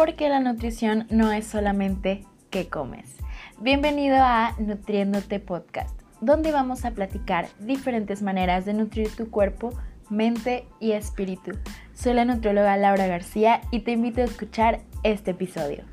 porque la nutrición no es solamente qué comes. Bienvenido a Nutriéndote Podcast, donde vamos a platicar diferentes maneras de nutrir tu cuerpo, mente y espíritu. Soy la nutrióloga Laura García y te invito a escuchar este episodio.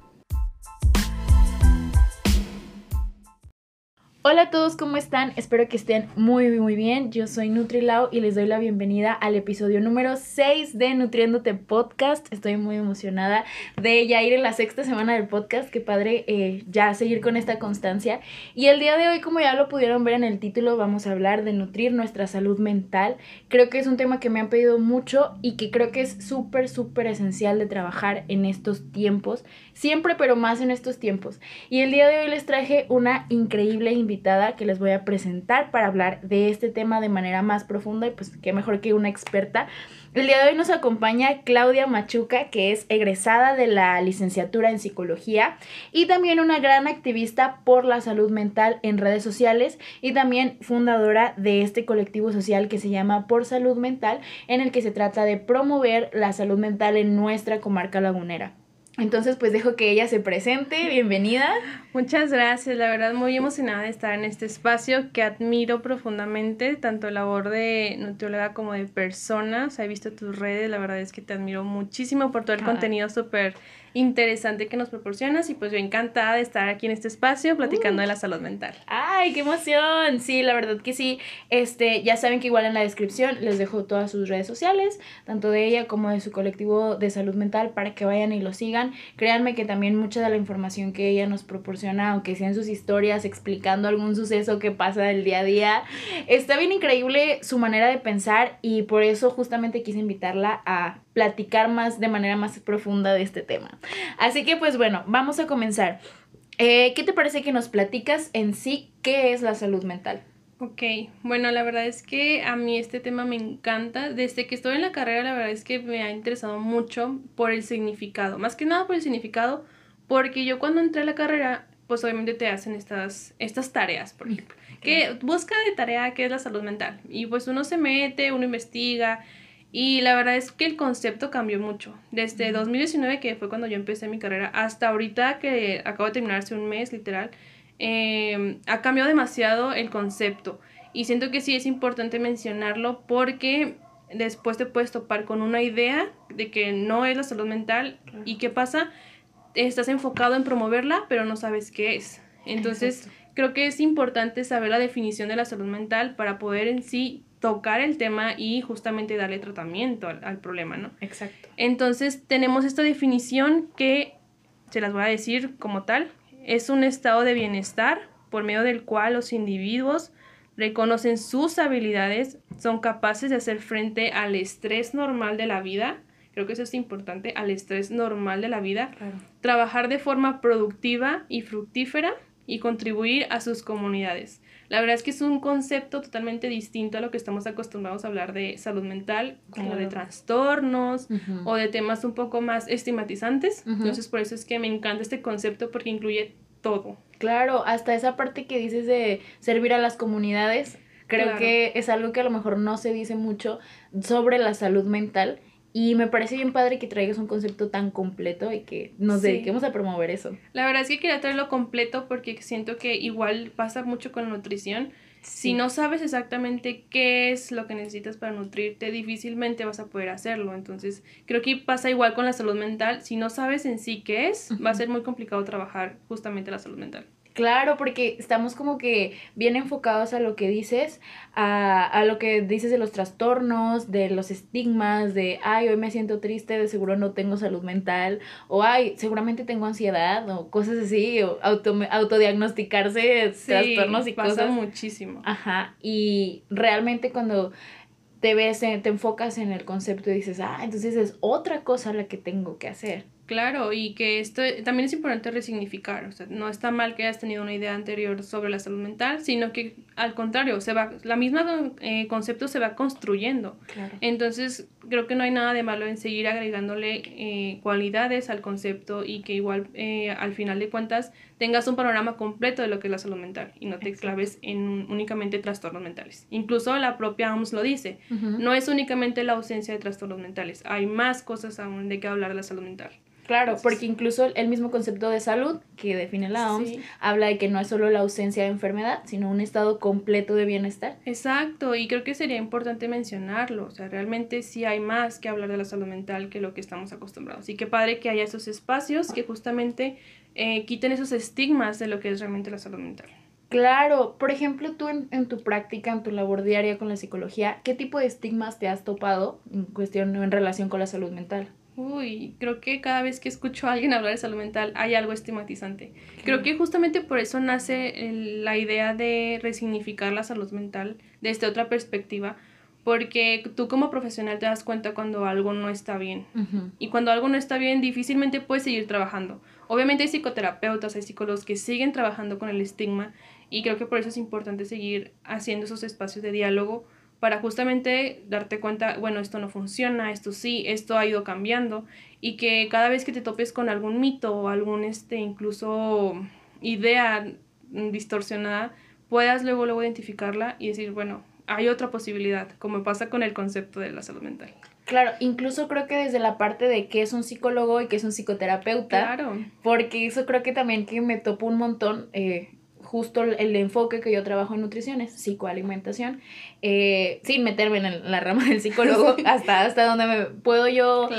Hola a todos, ¿cómo están? Espero que estén muy muy bien. Yo soy Nutrilao y les doy la bienvenida al episodio número 6 de Nutriéndote Podcast. Estoy muy emocionada de ya ir en la sexta semana del podcast. Qué padre eh, ya seguir con esta constancia. Y el día de hoy, como ya lo pudieron ver en el título, vamos a hablar de nutrir nuestra salud mental. Creo que es un tema que me han pedido mucho y que creo que es súper, súper esencial de trabajar en estos tiempos. Siempre, pero más en estos tiempos. Y el día de hoy les traje una increíble invitación que les voy a presentar para hablar de este tema de manera más profunda y pues qué mejor que una experta. El día de hoy nos acompaña Claudia Machuca, que es egresada de la licenciatura en psicología y también una gran activista por la salud mental en redes sociales y también fundadora de este colectivo social que se llama Por Salud Mental, en el que se trata de promover la salud mental en nuestra comarca lagunera. Entonces, pues dejo que ella se presente. Bienvenida. Muchas gracias, la verdad muy emocionada de estar en este espacio que admiro profundamente, tanto la labor de nutrióloga como de persona. O sea, he visto tus redes, la verdad es que te admiro muchísimo por todo el contenido súper interesante que nos proporcionas y pues yo encantada de estar aquí en este espacio platicando de la salud mental. ¡Ay, qué emoción! Sí, la verdad que sí. Este, ya saben que igual en la descripción les dejo todas sus redes sociales, tanto de ella como de su colectivo de salud mental para que vayan y lo sigan. Créanme que también mucha de la información que ella nos proporciona, aunque sean sus historias explicando algún suceso que pasa del día a día, está bien increíble su manera de pensar y por eso justamente quise invitarla a platicar más de manera más profunda de este tema. Así que pues bueno, vamos a comenzar. Eh, ¿Qué te parece que nos platicas en sí qué es la salud mental? Ok, bueno, la verdad es que a mí este tema me encanta. Desde que estoy en la carrera, la verdad es que me ha interesado mucho por el significado. Más que nada por el significado, porque yo cuando entré a la carrera, pues obviamente te hacen estas, estas tareas, por ejemplo. Que busca de tarea qué es la salud mental. Y pues uno se mete, uno investiga y la verdad es que el concepto cambió mucho. Desde 2019, que fue cuando yo empecé mi carrera, hasta ahorita que acabo de terminar hace un mes, literal, em, ha cambiado demasiado el concepto. Y siento que sí es importante mencionarlo porque después te puedes topar con una idea de que no es la salud mental. ¿Y qué pasa? Estás enfocado en promoverla, pero no sabes qué es. Entonces, creo que es importante saber la definición de la salud mental para poder en sí tocar el tema y justamente darle tratamiento al, problema, ¿no? Exacto. Entonces tenemos esta definición que se las voy a decir como tal. Es un estado de bienestar por medio del cual los individuos reconocen sus habilidades, son capaces de hacer frente al estrés normal de la vida, creo que eso es importante, al estrés normal de la vida, trabajar de forma productiva y fructífera y contribuir a sus comunidades. La verdad es que es un concepto totalmente distinto a lo que estamos acostumbrados a hablar de salud mental, como de trastornos o de temas un poco más estigmatizantes. Entonces, por eso es que me encanta este concepto porque incluye todo. Claro, hasta esa parte que dices de servir a las comunidades, creo que es algo que a lo mejor no se dice mucho sobre la salud mental y me parece bien padre que traigas un concepto tan completo y que nos dediquemos a promover eso. La verdad es que quería traerlo completo porque siento que igual pasa mucho con la nutrición. Si no sabes exactamente qué es lo que necesitas para nutrirte, difícilmente vas a poder hacerlo. Entonces, creo que pasa igual con la salud mental. Si no sabes en sí qué es, va a ser muy complicado trabajar justamente la salud mental. Claro, porque estamos como que bien enfocados a lo que dices, a, a, lo que dices de los trastornos, de los estigmas, de, ay, hoy me siento triste, de seguro no tengo salud mental, o ay, seguramente tengo ansiedad, o cosas así, o auto, autodiagnosticarse trastornos y pasa cosas. muchísimo. Ajá, y realmente cuando te ves, te enfocas en el concepto y dices, ah, entonces es otra cosa la que tengo que hacer. Claro, y que esto también es importante resignificar, o sea, no está mal que hayas tenido una idea anterior sobre la salud mental, sino que al contrario, se va, la misma eh, concepto se va construyendo. Entonces, creo que no hay nada de malo en seguir agregándole eh, cualidades al concepto y que igual eh, al final de cuentas tengas un panorama completo de lo que es la salud mental y no te claves en únicamente trastornos mentales. Incluso la propia OMS lo dice, no es únicamente la ausencia de trastornos mentales, hay más cosas aún de que hablar de la salud mental. Claro, porque incluso el mismo concepto de salud que define la OMS habla de que no es solo la ausencia de enfermedad, sino un estado completo de bienestar. Exacto, y creo que sería importante mencionarlo, o sea, realmente sí hay más que hablar de la salud mental que lo que estamos acostumbrados. Y qué padre que haya esos espacios que justamente eh, quiten esos estigmas de lo que es realmente la salud mental. Claro, por ejemplo, tú en, en, tu práctica, en tu labor diaria con la psicología, ¿qué tipo de estigmas te has topado en cuestión en relación con la salud mental? Uy, creo que cada vez que escucho a alguien hablar de salud mental hay algo estigmatizante. Creo que justamente por eso nace la idea de resignificar la salud mental desde otra perspectiva, porque tú como profesional te das cuenta cuando algo no está bien. Y cuando algo no está bien, difícilmente puedes seguir trabajando. Obviamente hay psicoterapeutas, hay psicólogos que siguen trabajando con el estigma y creo que por eso es importante seguir haciendo esos espacios de diálogo para justamente darte cuenta, bueno, esto no funciona, esto sí, esto ha ido cambiando y que cada vez que te topes con algún mito o algún, este, incluso idea distorsionada, puedas luego, luego identificarla y decir, bueno, hay otra posibilidad, como pasa con el concepto de la salud mental. Claro, incluso creo que desde la parte de qué es un psicólogo y qué es un psicoterapeuta. Claro. Porque eso creo que también que me topo un montón. Eh, justo el enfoque que yo trabajo en nutrición es psicoalimentación, eh, sin meterme en la rama del psicólogo, hasta, hasta donde me puedo yo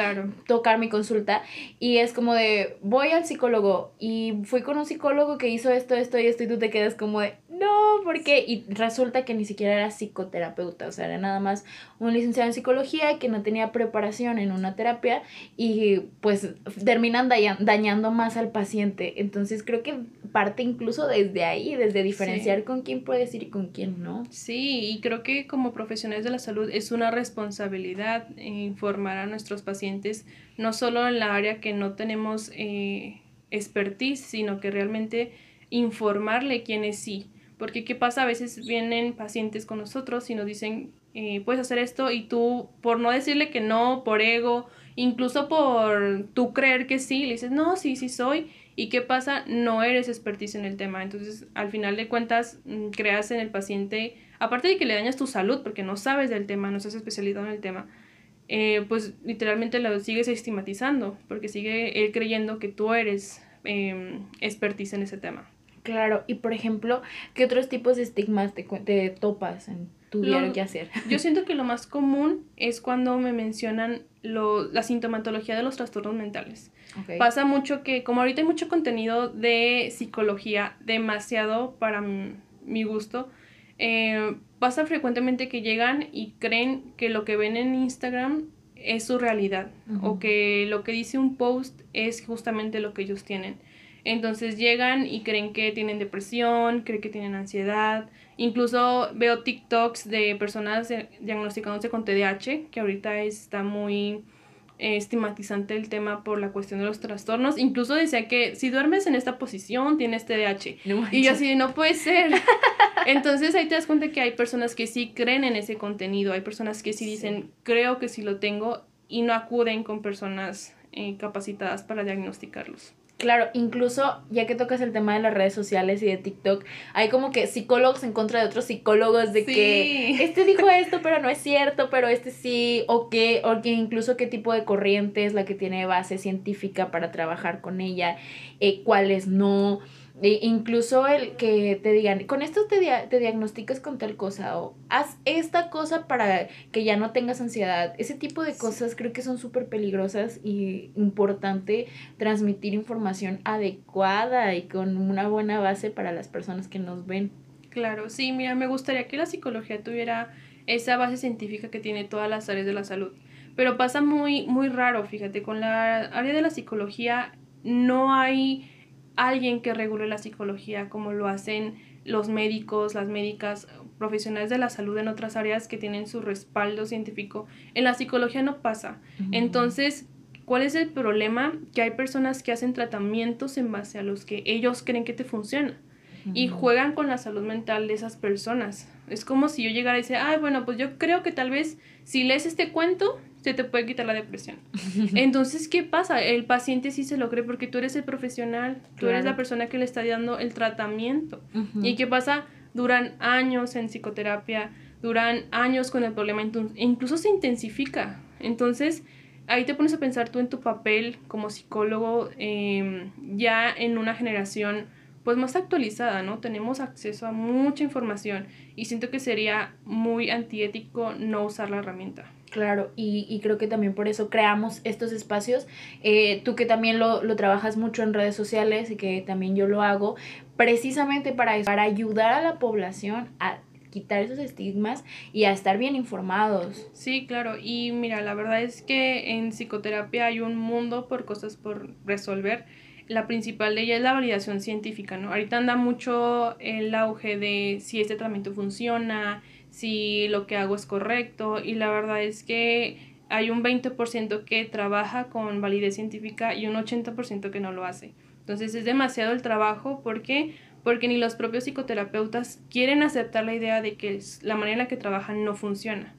tocar mi consulta. Y es como de, voy al psicólogo y fui con un psicólogo que hizo esto, esto y esto, y tú te quedas como de, no, ¿por qué? Y resulta que ni siquiera era psicoterapeuta, o sea, era nada más un licenciado en psicología que no tenía preparación en una terapia y pues terminan dañando más al paciente. Entonces creo que parte incluso desde ahí, desde diferenciar con quién puedes ir y con quién no. Sí, y creo que como profesionales de la salud es una responsabilidad informar a nuestros pacientes, no solo en la área que no tenemos eh, expertise, sino que realmente informarle quiénes sí porque ¿qué pasa? A veces vienen pacientes con nosotros y nos dicen, eh, puedes hacer esto y tú, por no decirle que no, por ego, incluso por tú creer que sí, le dices, no, sí, sí soy. ¿Y qué pasa? No eres expertise en el tema. Entonces, al final de cuentas, mm, creas en el paciente, aparte de que le dañas tu salud porque no sabes del tema, no estás especializado en el tema, eh, pues literalmente lo sigues estigmatizando porque sigue él creyendo que tú eres eh, expertise en ese tema. Claro, y por ejemplo, ¿qué otros tipos de estigmas te, te topas en tu diario que hacer? Yo siento que lo más común es cuando me mencionan lo, la sintomatología de los trastornos mentales. Pasa mucho que, como ahorita hay mucho contenido de psicología, demasiado para mi gusto, eh, pasa frecuentemente que llegan y creen que lo que ven en Instagram es su realidad o que lo que dice un post es justamente lo que ellos tienen. Entonces llegan y creen que tienen depresión, creen que tienen ansiedad. Incluso veo TikToks de personas diagnosticándose con TDAH, que ahorita está muy estigmatizante el tema por la cuestión de los trastornos. Incluso decía que si duermes en esta posición tienes TDAH. y yo así, no puede ser. Entonces ahí te das cuenta que hay personas que sí creen en ese contenido, hay personas que sí dicen, creo que sí lo tengo y no acuden con personas eh, capacitadas para diagnosticarlos. Claro, incluso ya que tocas el tema de las redes sociales y de TikTok, hay como que psicólogos en contra de otros psicólogos de que este dijo esto, pero no es cierto, pero este sí, o que, o que incluso qué tipo de corriente es la que tiene base científica para trabajar con ella, eh, cuáles no. E incluso el que te digan, con esto te, te diagnosticas con tal cosa o haz esta cosa para que ya no tengas ansiedad. Ese tipo de cosas creo que son súper peligrosas y importante transmitir información adecuada y con una buena base para las personas que nos ven. Claro, sí, mira, me gustaría que la psicología tuviera esa base científica que tiene todas las áreas de la salud. Pero pasa muy, muy raro, fíjate, con la área de la psicología no hay alguien que regule la psicología como lo hacen los médicos, las médicas, profesionales de la salud en otras áreas que tienen su respaldo científico. En la psicología no pasa. Entonces, ¿cuál es el problema? Que hay personas que hacen tratamientos en base a los que ellos creen que te funcionan y juegan con la salud mental de esas personas. Es como si yo llegara y decía, ay, bueno, pues yo creo que tal vez si lees este cuento, se te puede quitar la depresión. Entonces, ¿qué pasa? El paciente sí se lo cree porque tú eres el profesional, tú eres la persona que le está dando el tratamiento. ¿Y qué pasa? Duran años en psicoterapia, duran años con el problema, incluso se intensifica. Entonces, ahí te pones a pensar tú en tu papel como psicólogo em, ya en una generación pues más actualizada, ¿no? Tenemos acceso a mucha información y siento que sería muy antiético no usar la herramienta. Claro, y, y creo que también por eso creamos estos espacios. Eh, tú que también lo, lo, trabajas mucho en redes sociales y que también yo lo hago, precisamente para para ayudar a la población a quitar esos estigmas y a estar bien informados. Sí, claro. Y mira, la verdad es que en psicoterapia hay un mundo por cosas por resolver. La principal de ella es la validación científica, ¿no? Ahorita anda mucho el auge de si este tratamiento funciona, si lo que hago es correcto y la verdad es que hay un 20% que trabaja con validez científica y un 80% que no lo hace. Entonces es demasiado el trabajo porque porque ni los propios psicoterapeutas quieren aceptar la idea de que la manera en la que trabajan no funciona.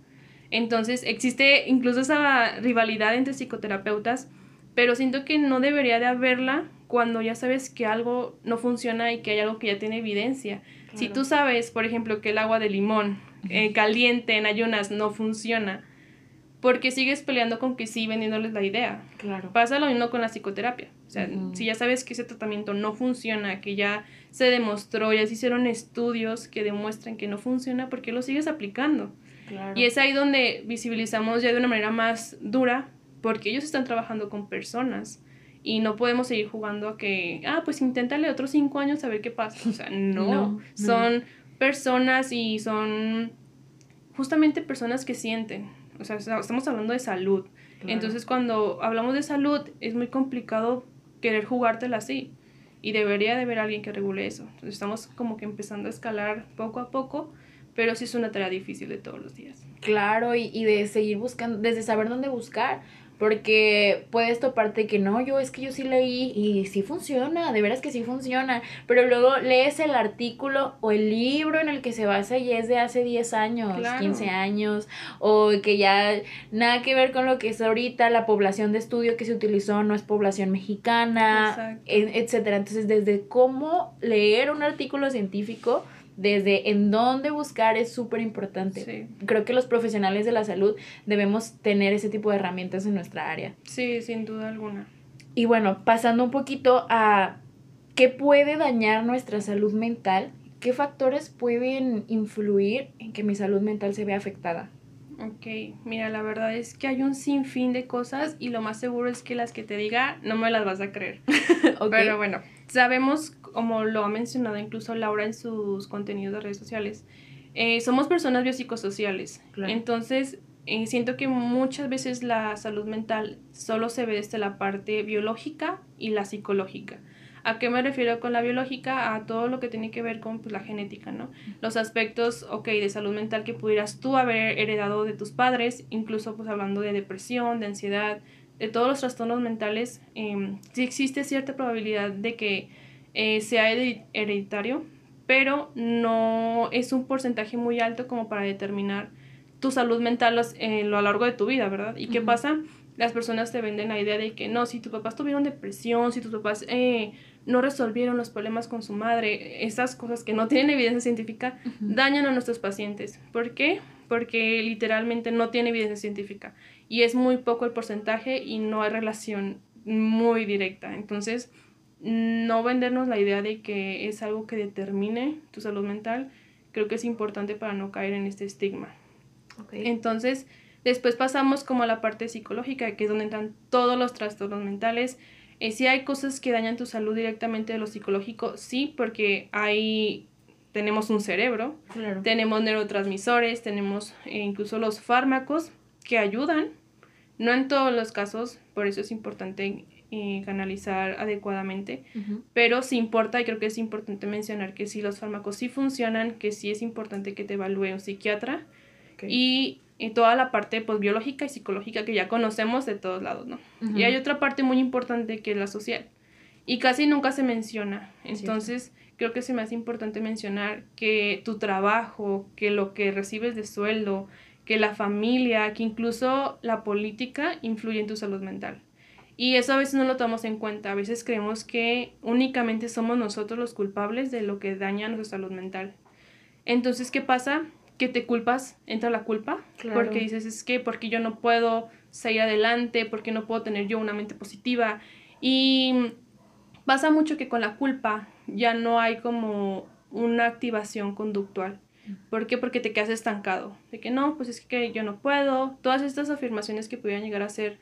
Entonces existe incluso esa rivalidad entre psicoterapeutas, pero siento que no debería de haberla cuando ya sabes que algo no funciona y que hay algo que ya tiene evidencia. Si tú sabes, por ejemplo, que el agua de limón eh, caliente en ayunas no funciona, porque sigues peleando con que sí vendiéndoles la idea. Claro. Pasa lo mismo con la psicoterapia. O sea, si ya sabes que ese tratamiento no funciona, que ya se demostró, ya se hicieron estudios que demuestran que no funciona, ¿por qué lo sigues aplicando? Claro. Y es ahí donde visibilizamos ya de una manera más dura, porque ellos están trabajando con personas y no podemos seguir jugando a que, ah, pues inténtale otros cinco años a ver qué pasa. O sea, no, son personas y son justamente personas que sienten o sea, estamos hablando de salud. Entonces, cuando hablamos de salud, es muy complicado querer jugártela así. Y debería de haber alguien que regule eso. Entonces, estamos como que empezando a escalar poco a poco, pero sí es una tarea difícil de todos los días. Claro, y, y de seguir buscando, desde saber dónde buscar. Porque puedes toparte que no, yo es que yo sí leí y sí funciona, de veras que sí funciona. Pero luego lees el artículo o el libro en el que se basa y es de hace 10 años, 15 años, o que ya nada que ver con lo que es ahorita, la población de estudio que se utilizó no es población mexicana, etcétera. Entonces, desde cómo leer un artículo científico desde en dónde buscar es súper importante. Creo que los profesionales de la salud debemos tener ese tipo de herramientas en nuestra área. Sí, sin duda alguna. Y bueno, pasando un poquito a qué puede dañar nuestra salud mental, qué factores pueden influir en que mi salud mental se vea afectada. Ok, mira, la verdad es que hay un sinfín de cosas y lo más seguro es que las que te diga no me las vas a creer. Pero bueno, sabemos como lo ha mencionado incluso Laura en sus contenidos de redes sociales, eh, somos personas biopsicosociales. Entonces, eh, siento que muchas veces la salud mental solo se ve desde la parte biológica y la psicológica. ¿A qué me refiero con la biológica? A todo lo que tiene que ver con pues, la genética, ¿no? Los aspectos, ok, de salud mental que pudieras tú haber heredado de tus padres, incluso pues hablando de depresión, de ansiedad, de todos los trastornos mentales, eh, sí existe cierta probabilidad de que eh, sea hereditario, pero no es un porcentaje muy alto como para determinar tu salud mental eh, a lo largo de tu vida, ¿verdad? ¿Y qué pasa? Las personas te venden la idea de que no, si tus papás tuvieron depresión, si tus papás eh, no resolvieron los problemas con su madre, esas cosas que no tienen evidencia científica, dañan a nuestros pacientes. ¿Por qué? Porque literalmente no tiene evidencia científica y es muy poco el porcentaje y no hay relación muy directa. Entonces, no vendernos la idea de que es algo que determine tu salud mental, creo que es importante para no caer en este estigma. Entonces, después pasamos como a la parte psicológica, que es donde entran todos los trastornos mentales. Eh, si hay cosas que dañan tu salud directamente de lo psicológico, sí, porque hay tenemos un cerebro, tenemos neurotransmisores, tenemos eh, incluso los fármacos que ayudan, no en todos los casos, por eso es importante eh, canalizar adecuadamente, pero sí importa y creo que es importante mencionar que si los fármacos sí funcionan, que sí es importante que te evalúe un psiquiatra y, toda la parte pues, biológica y psicológica que ya conocemos de todos lados, ¿no? Y hay otra parte muy importante que es la social. y casi nunca se menciona. Entonces, creo que es más importante mencionar que tu trabajo, que lo que recibes de sueldo, que la familia, que incluso la política influye en tu salud mental. Y eso a veces no lo tomamos en cuenta. A veces creemos que únicamente somos nosotros los culpables de lo que daña nuestra salud mental. Entonces, ¿qué pasa? Que te culpas, entra la culpa, porque dices, es que porque yo no puedo salir adelante, porque no puedo tener yo una mente positiva. Y pasa mucho que con la culpa ya no hay como una activación conductual. ¿Por qué? Porque te quedas estancado. De que no, pues es que yo no puedo. Todas estas afirmaciones que pudieran llegar a ser,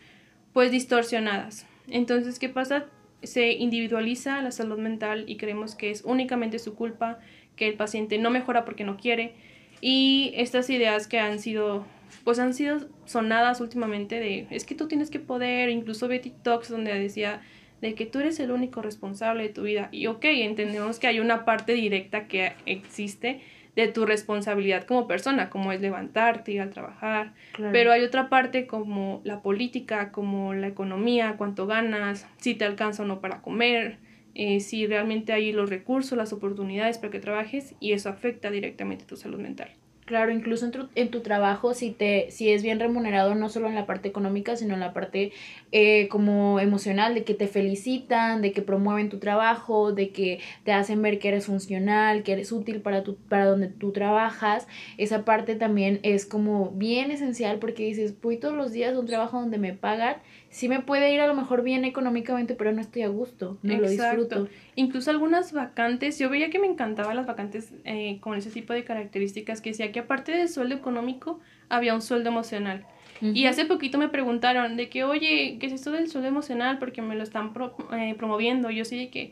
pues, distorsionadas. Entonces, ¿qué pasa? Se individualiza la salud mental y creemos que es únicamente su culpa, que el paciente no mejora porque no quiere. Y estas ideas que han sido, pues han sido sonadas últimamente de, es que tú tienes que poder, incluso ve TikToks donde decía de que tú eres el único responsable de tu vida. Y ok, entendemos que hay una parte directa que existe, de tu responsabilidad como persona, como es levantarte, ir a trabajar. Pero hay otra parte como la política, como la economía, cuánto ganas, si te alcanza o no para comer, eh, si realmente hay los recursos, las oportunidades para que trabajes y eso afecta directamente a tu salud mental. Claro, incluso en tu, en tu, trabajo, si, te, si es bien remunerado, no solo en la parte económica, sino en la parte eh, como emocional, de que te felicitan, de que promueven tu trabajo, de que te hacen ver que eres funcional, que eres útil para, tu, para donde tú trabajas, esa parte también es como bien esencial porque dices, voy todos los días a un trabajo donde me pagan sí me puede ir a lo mejor bien económicamente, pero no estoy a gusto, no lo disfruto. Incluso algunas vacantes, yo veía que me encantaban las vacantes eh, con ese tipo de características, que decía que aparte del sueldo económico, había un sueldo emocional. Y hace poquito me preguntaron de que, oye, ¿qué es esto del sueldo emocional? Porque me lo están eh, promoviendo. Yo sí de que,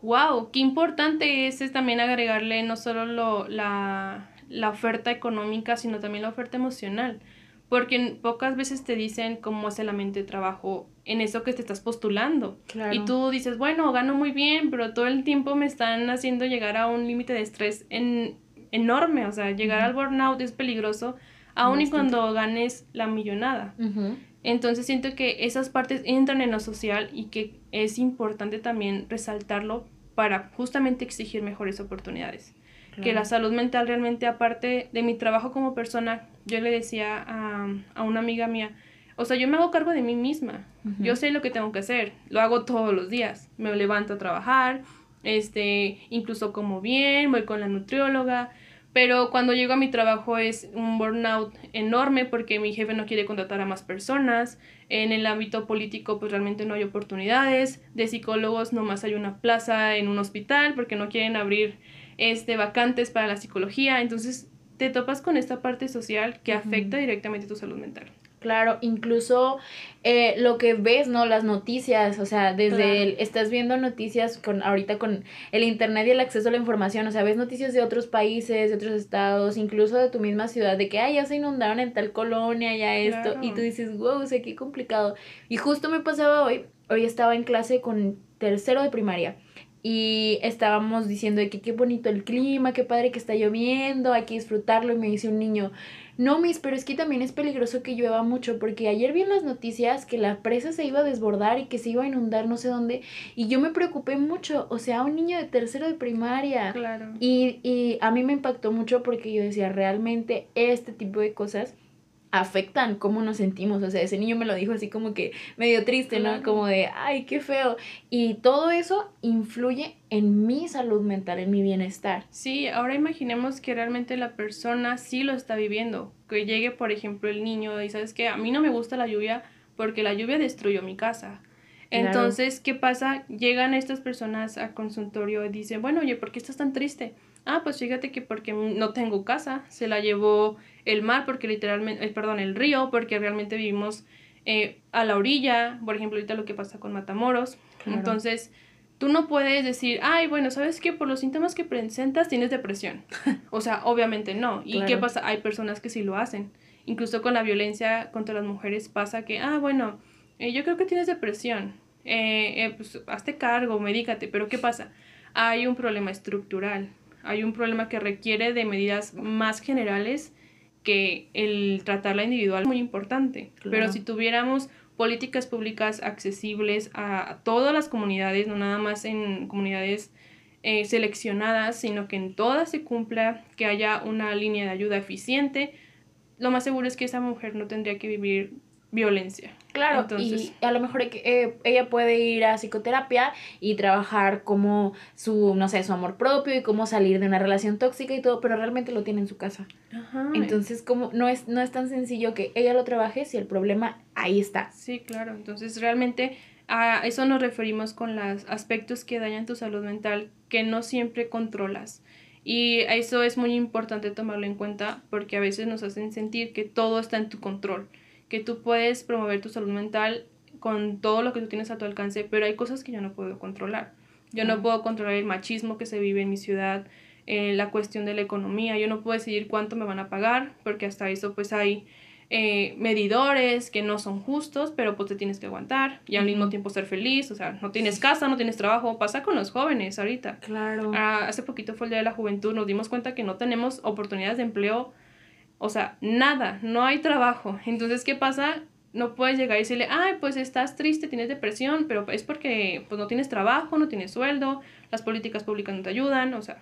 wow, qué importante es, también agregarle no solo lo, la, la oferta económica, sino también la oferta emocional porque pocas veces te dicen cómo es el ambiente de trabajo en eso que te estás postulando. Y tú dices, bueno, gano muy bien, pero todo el tiempo me están haciendo llegar a un límite de estrés en, enorme. O sea, llegar al burnout es peligroso, aun y cuando ganes la millonada. Entonces siento que esas partes entran en lo social y que es importante también resaltarlo para justamente exigir mejores oportunidades que la salud mental realmente, aparte de mi trabajo como persona, yo le decía a, a una amiga mía, o sea, yo me hago cargo de mí misma, yo sé lo que tengo que hacer, lo hago todos los días, me levanto a trabajar, este, incluso como bien, voy con la nutrióloga, pero cuando llego a mi trabajo es un burnout enorme porque mi jefe no quiere contratar a más personas. En el ámbito político pues realmente no hay oportunidades. De psicólogos nomás hay una plaza en un hospital porque no quieren abrir este, vacantes para la psicología, entonces te topas con esta parte social que afecta directamente tu salud mental. Claro, incluso eh, lo que ves, ¿no? Las noticias, o sea, desde el, estás viendo noticias con ahorita con el internet y el acceso a la información, o sea, ves noticias de otros países, de otros estados, incluso de tu misma ciudad, de que, ay, ya se inundaron en tal colonia, ya esto, y tú dices, wow, o sea, qué complicado. Y justo me pasaba hoy, hoy estaba en clase con tercero de primaria y estábamos diciendo de que qué bonito el clima, qué padre que está lloviendo, hay que disfrutarlo y me dice un niño, no, mis, pero es que también es peligroso que llueva mucho porque ayer vi en las noticias que la presa se iba a desbordar y que se iba a inundar no sé dónde y yo me preocupé mucho, o sea, un niño de tercero de primaria. Claro. Y, y a mí me impactó mucho porque yo decía, realmente este tipo de cosas afectan cómo nos sentimos. O sea, ese niño me lo dijo así como que medio triste, ¿no? Como de, ay, qué feo. Y todo eso influye en mi salud mental, en mi bienestar. Sí, ahora imaginemos que realmente la persona sí lo está viviendo. Que llegue, por ejemplo, el niño y sabes que a mí no me gusta la lluvia porque la lluvia destruyó mi casa. Entonces, ¿qué pasa? Llegan estas personas al consultorio y dicen, bueno, oye, ¿por qué estás tan triste? Ah, pues fíjate que porque no tengo casa, se la llevó el mar porque literalmente, eh, perdón, el río, porque realmente vivimos eh, a la orilla, por ejemplo, ahorita lo que pasa con Matamoros. Entonces, tú no puedes decir, ay, bueno, ¿sabes qué? Por los síntomas que presentas tienes depresión. o sea, obviamente no. ¿Y qué pasa? Hay personas que sí lo hacen. Incluso con la violencia contra las mujeres pasa que, ah, bueno, eh, yo creo que tienes depresión. pues hazte cargo, medícate. Pero ¿qué pasa? Hay un problema estructural hay un problema que requiere de medidas más generales que el tratarla individual es muy importante. Pero si tuviéramos políticas públicas accesibles a, todas las comunidades, no nada más en comunidades eh, seleccionadas, sino que en todas se cumpla, que haya una línea de ayuda eficiente, lo más seguro es que esa mujer no tendría que vivir violencia. Claro, Entonces, y a lo mejor eh, ella puede ir a psicoterapia y trabajar como su, no sé, su amor propio y cómo salir de una relación tóxica y todo, pero realmente lo tiene en su casa. Ajá. Entonces, como no es, no es tan sencillo que ella lo trabaje si el problema ahí está. Sí, claro. Entonces, realmente a eso nos referimos con los aspectos que dañan tu salud mental que no siempre controlas. Y eso es muy importante tomarlo en cuenta porque a veces nos hacen sentir que todo está en tu control que tú puedes promover tu salud mental con todo lo que tú tienes a tu alcance, pero hay cosas que yo no puedo controlar. Yo no puedo controlar el machismo que se vive en mi ciudad, eh, la cuestión de la economía, yo no puedo decidir cuánto me van a pagar, porque hasta eso pues hay eh, medidores que no son justos, pero pues te tienes que aguantar y al mismo tiempo ser feliz, o sea, no tienes casa, no tienes trabajo, pasa con los jóvenes ahorita. Claro. Ah, hace poquito fue el Día de la Juventud, nos dimos cuenta que no tenemos oportunidades de empleo o sea, nada, no hay trabajo. Entonces, ¿qué pasa? No puedes llegar y decirle, ay, pues estás triste, tienes depresión, pero es porque pues, no tienes trabajo, no tienes sueldo, las políticas públicas no te ayudan, o sea,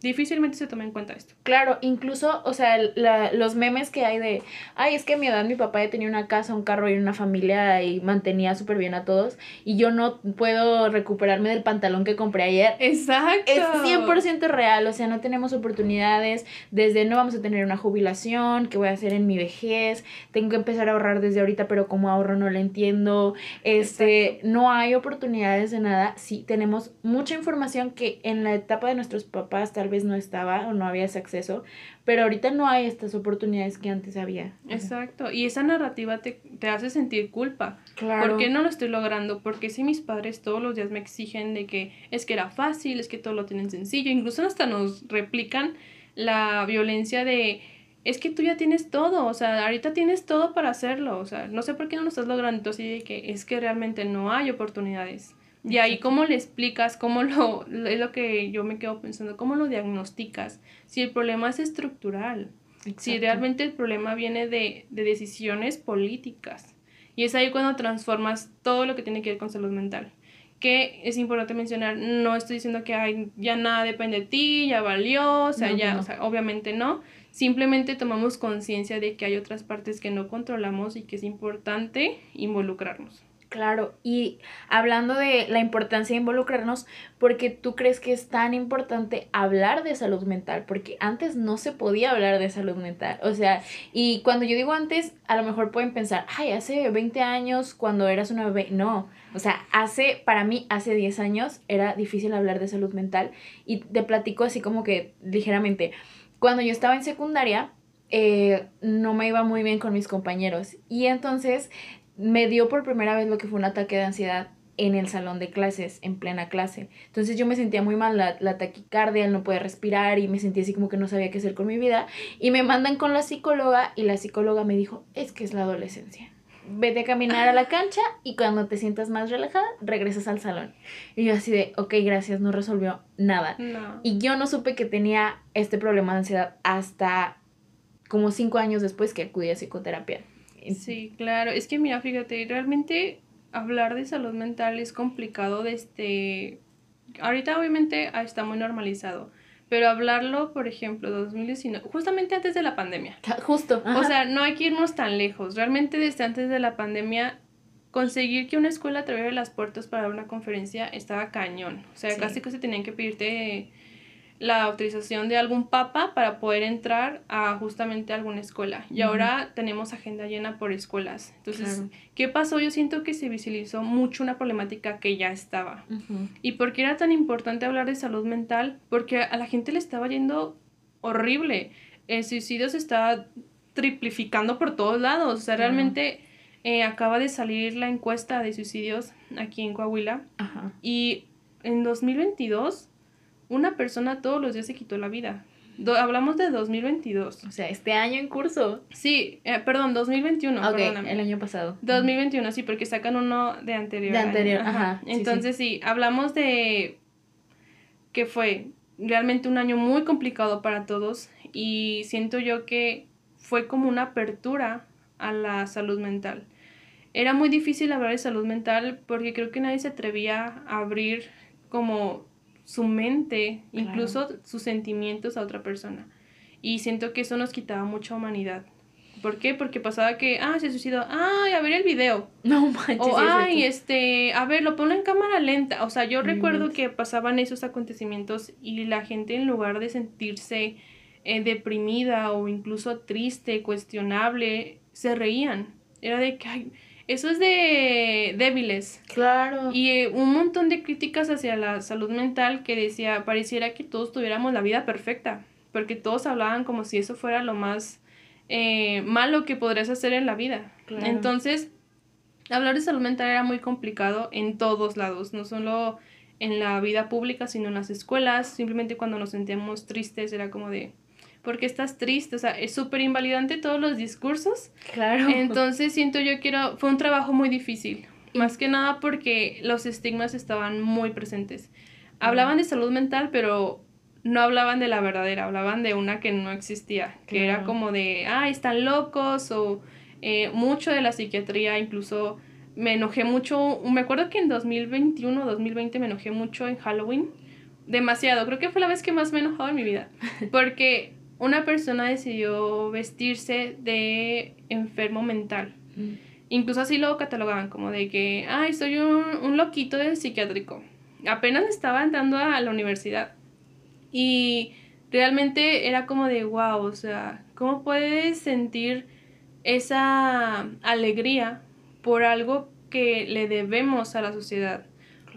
difícilmente se toma en cuenta esto. Claro, incluso, o sea, la, los memes que hay de, ay, es que a mi edad mi papá ya tenía una casa, un carro y una familia y mantenía súper bien a todos y yo no puedo recuperarme del pantalón que compré ayer. Exacto. Es 100% real, o sea, no tenemos oportunidades, desde no vamos a tener una jubilación, ¿qué voy a hacer en mi vejez? Tengo que empezar a ahorrar desde ahorita, pero como ahorro no lo entiendo. Este, no hay oportunidades de nada. Sí, tenemos mucha información que en la etapa de nuestros papás tal vez no estaba o no había ese acceso, pero ahorita no hay estas oportunidades que antes había. Exacto, y esa narrativa te, te hace sentir culpa. Claro. ¿Por qué no lo estoy logrando? Porque si mis padres todos los días me exigen de que es que era fácil, es que todo lo tienen sencillo, incluso hasta nos replican la violencia de es que tú ya tienes todo, o sea, ahorita tienes todo para hacerlo, o sea, no sé por qué no lo estás logrando, entonces de que es que realmente no hay oportunidades. Y ahí cómo le explicas, cómo lo, es lo que yo me quedo pensando, cómo lo diagnosticas, si el problema es estructural, si realmente el problema viene de, de decisiones políticas. Y es ahí cuando transformas todo lo que tiene que ver con salud mental. Que es importante mencionar, no estoy diciendo que hay, ya nada depende de ti, ya valió, o sea, ya, O sea, obviamente no. Simplemente tomamos conciencia de que hay otras partes que no controlamos y que es importante involucrarnos. Claro, y hablando de la importancia de involucrarnos, porque tú crees que es tan importante hablar de salud mental, porque antes no se podía hablar de salud mental, o sea, y cuando yo digo antes, a lo mejor pueden pensar, ay, hace 20 años cuando eras una bebé, no, o sea, hace, para mí, hace 10 años era difícil hablar de salud mental, y te platico así como que ligeramente, cuando yo estaba en secundaria, eh, no me iba muy bien con mis compañeros, y entonces me dio por primera vez lo que fue un ataque de ansiedad en el salón de clases, en plena clase. Entonces yo me sentía muy mal, la, la, taquicardia, no poder respirar y me sentía así como que no sabía qué hacer con mi vida. Y me mandan con la psicóloga y la psicóloga me dijo, es que es la adolescencia. Vete a caminar a la cancha y cuando te sientas más relajada, regresas al salón. Y yo así de, ok, gracias, no resolvió nada. Y yo no supe que tenía este problema de ansiedad hasta como cinco años después que acudí a psicoterapia. Sí, claro. Es que mira, fíjate, realmente hablar de salud mental es complicado desde... Este, ahorita obviamente ah, está muy normalizado, pero hablarlo, por ejemplo, 2019, justamente antes de la pandemia. Justo. O sea, no hay que irnos tan lejos. Realmente desde antes de la pandemia, conseguir que una escuela abriera las puertas para una conferencia estaba cañón. O sea, casi que se tenían que pedirte la autorización de algún papa para poder entrar a justamente alguna escuela. Y ahora tenemos agenda llena por escuelas. Entonces, ¿qué pasó? Yo siento que se visibilizó mucho una problemática que ya estaba. ¿Y por qué era tan importante hablar de salud mental? Porque a la gente le estaba yendo horrible. El suicidio se está triplificando por todos lados. O sea, realmente eh, acaba de salir la encuesta de suicidios aquí en Coahuila. Y en 2022 una persona todos los días se quitó la vida. hablamos de 2022. O sea, este año en curso. Sí, eh, perdón, 2021. Ok, el año pasado. 2021, sí, porque sacan uno de anterior. De anterior, ajá. Entonces sí, hablamos de que fue realmente un año muy complicado para todos y siento yo que fue como una apertura a la salud mental. era muy difícil hablar de salud mental porque creo que nadie se atrevía a abrir como su mente, incluso sus sentimientos a otra persona. Y siento que eso nos quitaba mucha humanidad. ¿Por qué? Porque pasaba que, ah, se suicidó, ay, a ver el video. No manches. O, ay, este, a ver, lo pongo en cámara lenta. O sea, yo recuerdo que pasaban esos acontecimientos y la gente en lugar de sentirse eh, deprimida o incluso triste, cuestionable, se reían. Era de que, ay, eso es de débiles. Claro. Y eh, un montón de críticas hacia la salud mental que decía, pareciera que todos tuviéramos la vida perfecta, porque todos hablaban como si eso fuera lo más eh, malo que podrías hacer en la vida. Entonces, hablar de salud mental era muy complicado en todos lados, no solo en la vida pública, sino en las escuelas. Simplemente cuando nos sentíamos tristes era como de, porque estás triste, o sea, es súper invalidante todos los discursos. Claro. Entonces siento yo que fue un trabajo muy difícil, más que nada porque los estigmas estaban muy presentes. Hablaban de salud mental, pero no hablaban de la verdadera, hablaban de una que no existía, que era como de, ah, están locos o eh, mucho de la psiquiatría, incluso me enojé mucho, me acuerdo que en 2021 o 2020 me enojé mucho en Halloween, demasiado, creo que fue la vez que más me he enojado en mi vida, porque una persona decidió vestirse de enfermo mental. Mm. Incluso así lo catalogaban, como de que, ay, soy un, un loquito del psiquiátrico. Apenas estaba entrando a la universidad. Y realmente era como de, wow, o sea, ¿cómo puedes sentir esa alegría por algo que le debemos a la sociedad?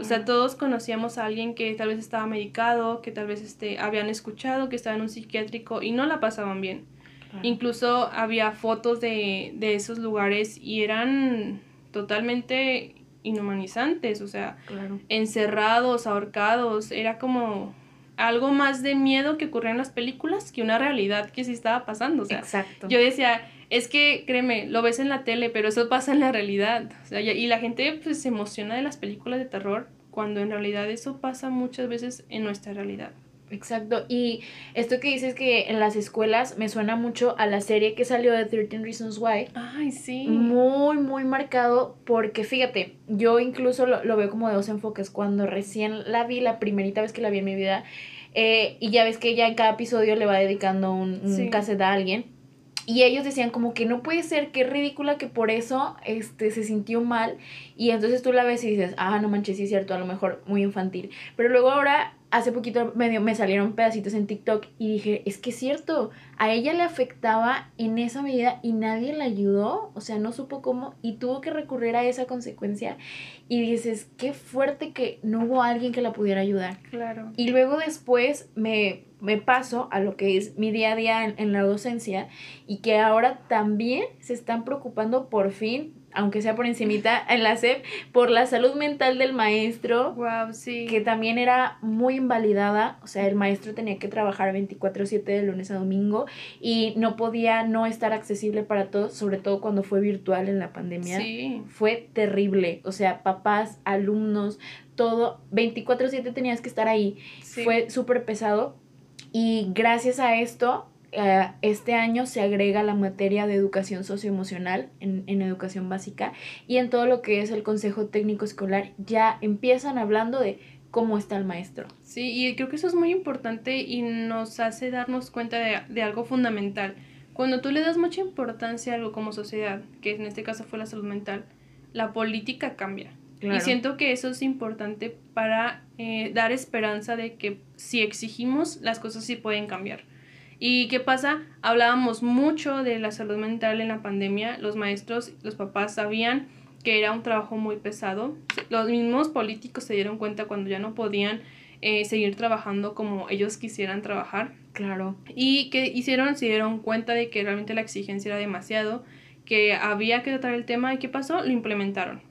O sea, todos conocíamos a alguien que tal vez estaba medicado, que tal vez este, habían escuchado que estaba en un psiquiátrico y no la pasaban bien. Incluso había fotos de, de, esos lugares y eran totalmente inhumanizantes, o sea, encerrados, ahorcados, era como algo más de miedo que ocurría en las películas que una realidad que sí estaba pasando, o sea, Exacto. yo decía, es que créeme, lo ves en la tele, pero eso pasa en la realidad. O sea, y la gente pues se emociona de las películas de terror cuando en realidad eso pasa muchas veces en nuestra realidad. Exacto, y esto que dices que en las escuelas me suena mucho a la serie que salió de 13 Reasons Why. Ay, sí. Muy, muy marcado porque fíjate, yo incluso lo, veo como de dos enfoques. Cuando recién la vi, la primerita vez que la vi en mi vida, eh, y ya ves que ya en cada episodio le va dedicando un, un cassette a alguien y ellos decían como que no puede ser, qué ridícula que por eso este, se sintió mal. Y entonces tú la ves y dices, ah, no manches, sí es cierto, a lo mejor muy infantil. Pero luego ahora hace poquito medio me salieron pedacitos en TikTok y dije, es que es cierto, a ella le afectaba en esa medida y nadie la ayudó, o sea, no supo cómo y tuvo que recurrir a esa consecuencia y dices, qué fuerte que no hubo alguien que la pudiera ayudar. Claro. Y luego después me, me paso a lo que es mi día a día en, en la docencia y que ahora también se están preocupando por fin aunque sea por encimita, en la SEP, por la salud mental del maestro. Wow, sí. Que también era muy invalidada. O sea, el maestro tenía que trabajar 24-7 de lunes a domingo y no podía no estar accesible para todos, sobre todo cuando fue virtual en la pandemia. Sí. Fue terrible. O sea, papás, alumnos, todo. 24-7 tenías que estar ahí. Fue súper pesado. Y gracias a esto, eh, este año se agrega la materia de educación socioemocional en, en educación básica y en todo lo que es el consejo técnico escolar ya empiezan hablando de cómo está el maestro. Sí, y creo que eso es muy importante y nos hace darnos cuenta de, de algo fundamental. Cuando tú le das mucha importancia a algo como sociedad, que en este caso fue la salud mental, la política cambia. Y siento que eso es importante para eh, dar esperanza de que si exigimos, las cosas sí pueden cambiar. ¿Y qué pasa? Hablábamos mucho de la salud mental en la pandemia. Los maestros, los papás sabían que era un trabajo muy pesado. Los mismos políticos se dieron cuenta cuando ya no podían eh, seguir trabajando como ellos quisieran trabajar. Claro. Y que hicieron, se dieron cuenta de que realmente la exigencia era demasiado, que había que tratar el tema y qué pasó, lo implementaron.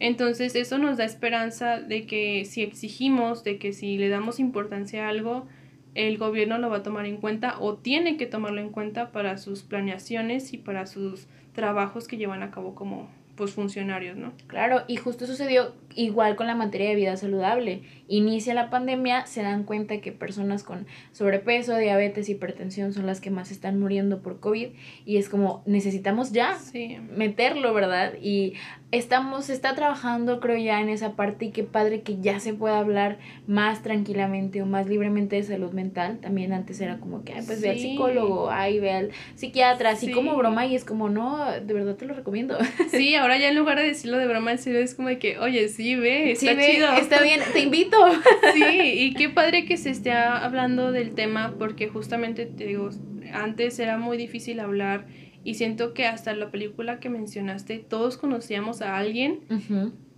Entonces eso nos da esperanza de que si exigimos, de que si le damos importancia a algo, el gobierno lo va a tomar en cuenta o tiene que tomarlo en cuenta para sus planeaciones y para sus trabajos que llevan a cabo como pues funcionarios, ¿no? Claro, y justo sucedió igual con la materia de vida saludable. Inicia la pandemia, se dan cuenta que personas con sobrepeso, diabetes, hipertensión son las que más están muriendo por COVID y es como necesitamos ya meterlo, ¿verdad? Y estamos, está trabajando creo ya en esa parte y qué padre que ya se pueda hablar más tranquilamente o más libremente de salud mental. También antes era como que, ay, pues ve al psicólogo, ay, ve al psiquiatra, así como broma y es como, no, de verdad te lo recomiendo. Sí, ahora ya en lugar de decirlo de broma, es como de que, oye, sí, ve, está chido. Está bien, te invito. Sí, y qué padre que se esté hablando del tema porque justamente te digo, antes era muy difícil hablar y siento que hasta la película que mencionaste, todos conocíamos a alguien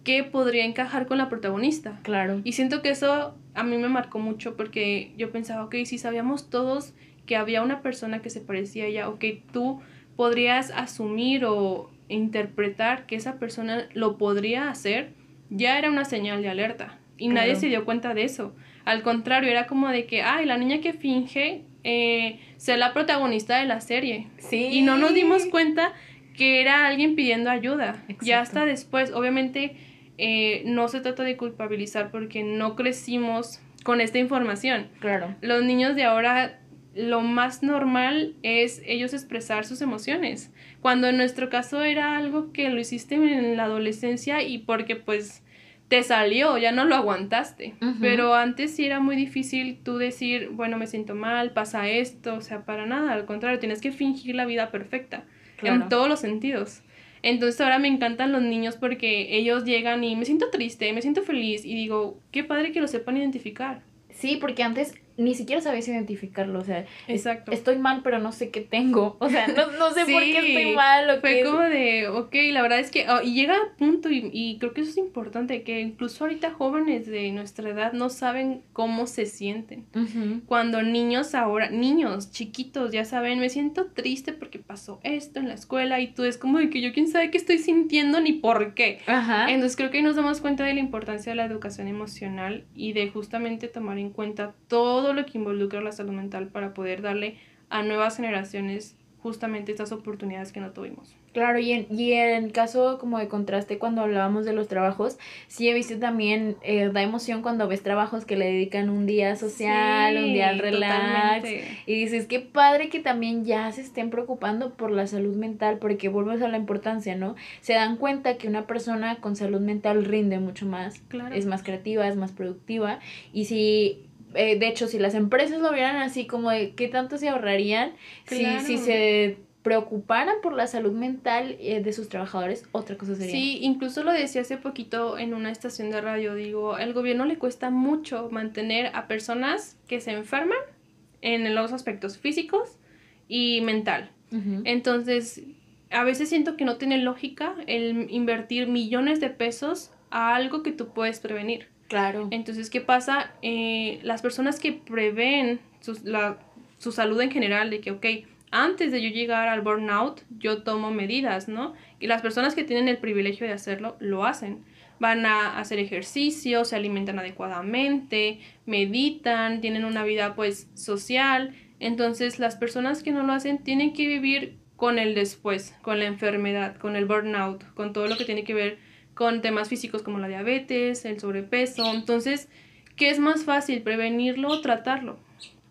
que podría encajar con la protagonista. Claro. Y siento que eso a mí me marcó mucho porque yo pensaba, ok, si sabíamos todos que había una persona que se parecía a ella, ok, tú podrías asumir o interpretar que esa persona lo podría hacer, ya era una señal de alerta. Y nadie se dio cuenta de eso. Al contrario, era como de que, ay, la niña que finge eh, ser la protagonista de la serie. Sí. Y no nos dimos cuenta que era alguien pidiendo ayuda. Ya hasta después, obviamente, eh, no se trata de culpabilizar porque no crecimos con esta información. Claro. Los niños de ahora lo más normal es ellos expresar sus emociones. Cuando en nuestro caso era algo que lo hiciste en la adolescencia y porque pues te salió, ya no lo aguantaste. Pero antes sí era muy difícil tú decir, bueno, me siento mal, pasa esto, o sea, para nada, al contrario, tienes que fingir la vida perfecta en todos los sentidos. Entonces ahora me encantan los niños porque ellos llegan y me siento triste, me siento feliz y digo, qué padre que lo sepan identificar. Sí, porque antes ni siquiera sabías identificarlo, o sea, Exacto. estoy mal, pero no sé qué tengo, o sea, no, no sé por qué estoy mal o Fue como de, ok, la verdad es que, oh, y llega a punto, y, y, creo que eso es importante, que incluso ahorita jóvenes de nuestra edad no saben cómo se sienten. Cuando niños ahora, niños chiquitos ya saben, me siento triste porque pasó esto en la escuela y tú es como de que yo quién sabe qué estoy sintiendo ni por qué. Ajá. Entonces creo que nos damos cuenta de la importancia de la educación emocional y de justamente tomar en cuenta todo lo que involucra la salud mental para poder darle a nuevas generaciones justamente estas oportunidades que no tuvimos. Claro, y en, y en caso como de contraste cuando hablábamos de los trabajos, sí he visto también, eh, da emoción cuando ves trabajos que le dedican un día social, un día al relax, y dices, qué padre que también ya se estén preocupando por la salud mental, porque vuelves a la importancia, ¿no? Se dan cuenta que una persona con salud mental rinde mucho más, claro. es más creativa, es más productiva, y si eh, de hecho, si las empresas lo vieran así como de qué tanto se ahorrarían si, si se preocuparan por la salud mental eh, de sus trabajadores, otra cosa sería. Sí, incluso lo decía hace poquito en una estación de radio, digo, al gobierno le cuesta mucho mantener a personas que se enferman en los aspectos físicos y mental. Entonces, a veces siento que no tiene lógica el invertir millones de pesos a algo que tú puedes prevenir. Claro. Entonces, ¿qué pasa? Eh, las personas que prevén su, la, su salud en general, de que, ok, antes de yo llegar al burnout, yo tomo medidas, ¿no? Y las personas que tienen el privilegio de hacerlo, lo hacen. Van a hacer ejercicio, se alimentan adecuadamente, meditan, tienen una vida pues social. Entonces las personas que no lo hacen tienen que vivir con el después, con la enfermedad, con el burnout, con todo lo que tiene que ver con temas físicos como la diabetes, el sobrepeso. Entonces, ¿qué es más fácil, prevenirlo o tratarlo?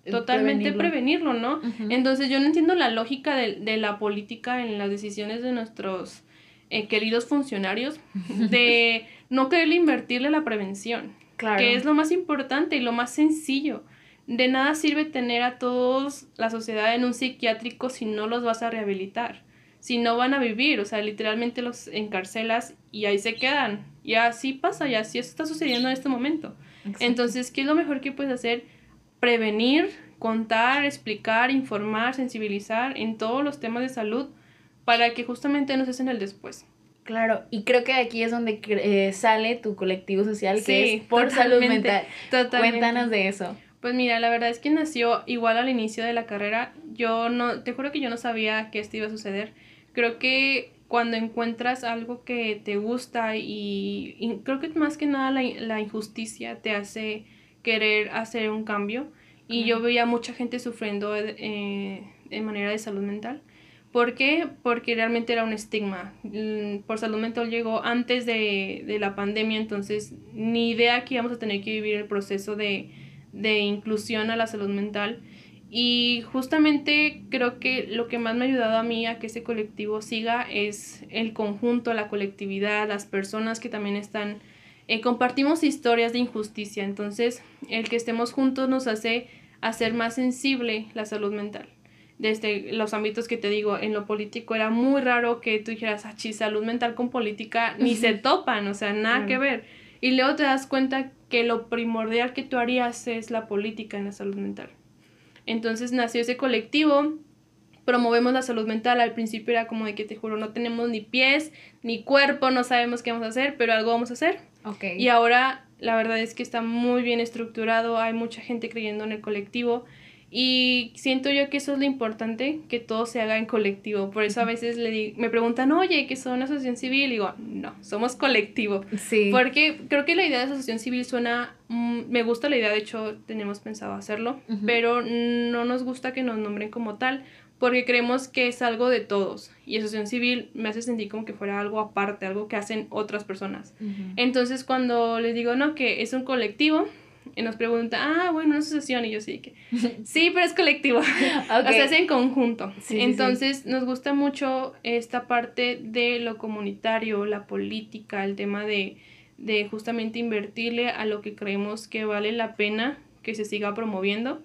Eh, Totalmente prevenirlo, ¿no? Entonces yo no entiendo la lógica de, la política en las decisiones de nuestros eh, queridos funcionarios de no querer invertirle la prevención, claro. que es lo más importante y lo más sencillo. De nada sirve tener a todos la sociedad en un psiquiátrico si no los vas a rehabilitar si no van a vivir, o sea, literalmente los encarcelas y ahí se quedan. Y así pasa, y así está sucediendo en este momento. Entonces, ¿qué es lo mejor que puedes hacer? Prevenir, contar, explicar, informar, sensibilizar en todos los temas de salud para que justamente no se hacen el después. Claro, y creo que aquí es donde eh, sale tu colectivo social, que es por salud mental. Totalmente. Cuéntanos de eso. Pues mira, la verdad es que nació igual al inicio de la carrera. Yo no, te juro que yo no sabía que esto iba a suceder creo que cuando encuentras algo que te gusta y, creo que más que nada la, injusticia te hace querer hacer un cambio y yo veía mucha gente sufriendo eh, de manera de salud mental ¿Por qué? Porque realmente era un estigma. Mm, por salud mental llegó antes de, de la pandemia, entonces ni idea que íbamos a tener que vivir el proceso de, de inclusión a la salud mental. Y justamente creo que lo que más me ha ayudado a mí a que ese colectivo siga es el conjunto, la colectividad, las personas que también están, eh, compartimos historias de injusticia, entonces el que estemos juntos nos hace hacer más sensible la salud mental. Desde los ámbitos que te digo, en lo político era muy raro que tú dijeras, ah, salud mental con política ni se topan, o sea, nada que ver. Y luego te das cuenta que lo primordial que tú harías es la política en la salud mental. Entonces nació ese colectivo, promovemos la salud mental. Al principio era como de que te juro, no tenemos ni pies, ni cuerpo, no sabemos qué vamos a hacer, pero algo vamos a hacer. Okay. Y ahora la verdad es que está muy bien estructurado, hay mucha gente creyendo en el colectivo. Y siento yo que eso es lo importante, que todo se haga en colectivo. Por eso a veces le me preguntan, oye, ¿qué son asociación civil? Y digo, no, somos colectivo. Sí. Porque creo que la idea de asociación civil suena, mm, me gusta la idea, de hecho tenemos pensado hacerlo, pero no nos gusta que nos nombren como tal, porque creemos que es algo de todos. Y asociación civil me hace sentir como que fuera algo aparte, algo que hacen otras personas. Entonces cuando les digo, no, que es un colectivo, y nos pregunta, ah, bueno, una asociación, y yo sí que, sí, pero es colectivo, o sea, es en conjunto. Entonces, nos gusta mucho esta parte de lo comunitario, la política, el tema de, de justamente invertirle a lo que creemos que vale la pena que se siga promoviendo.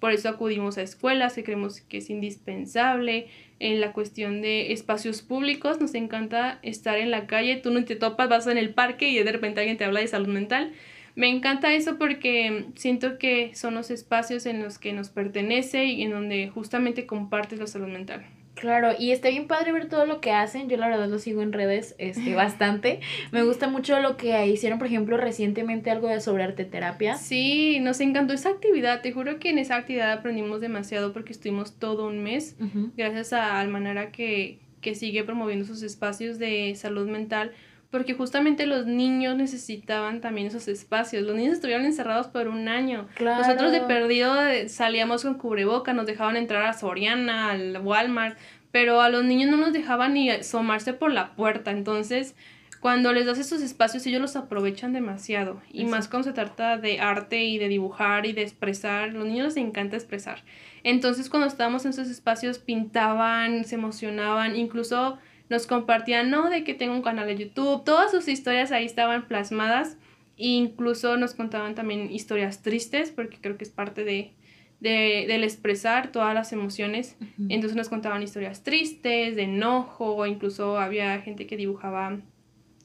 Por eso acudimos a escuelas, que creemos que es indispensable. En la cuestión de espacios públicos, nos encanta estar en la calle, tú no te topas, vas en el parque y de repente alguien te habla de salud mental me encanta eso porque siento que son los espacios en los que nos pertenece y en donde justamente compartes la salud mental. Claro, y está bien padre ver todo lo que hacen. Yo la verdad lo sigo en redes este, bastante. Me gusta mucho lo que hicieron, por ejemplo, recientemente algo de sobre arte terapia. Sí, nos encantó esa actividad. Te juro que en esa actividad aprendimos demasiado porque estuvimos todo un mes. Gracias a Almanara que, que sigue promoviendo sus espacios de salud mental porque justamente los niños necesitaban también esos espacios. Los niños estuvieron encerrados por un año. Nosotros de perdido eh, salíamos con cubreboca, nos dejaban entrar a Soriana, al Walmart, pero a los niños no nos dejaban ni asomarse por la puerta. Entonces, cuando les das esos espacios, ellos los aprovechan demasiado. Y más cuando se trata de arte y de dibujar y de expresar, los niños les encanta expresar. Entonces, cuando estábamos en esos espacios, pintaban, se emocionaban, incluso nos compartían, no, de que tengo un canal de YouTube, todas sus historias ahí estaban plasmadas, e incluso nos contaban también historias tristes, porque creo que es parte de, de del expresar todas las emociones. Entonces nos contaban historias tristes, de enojo, incluso había gente que dibujaba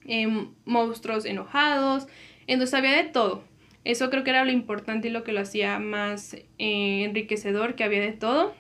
em, monstruos enojados, entonces había de todo. Eso creo que era lo importante y lo que lo hacía más eh, enriquecedor, que había de todo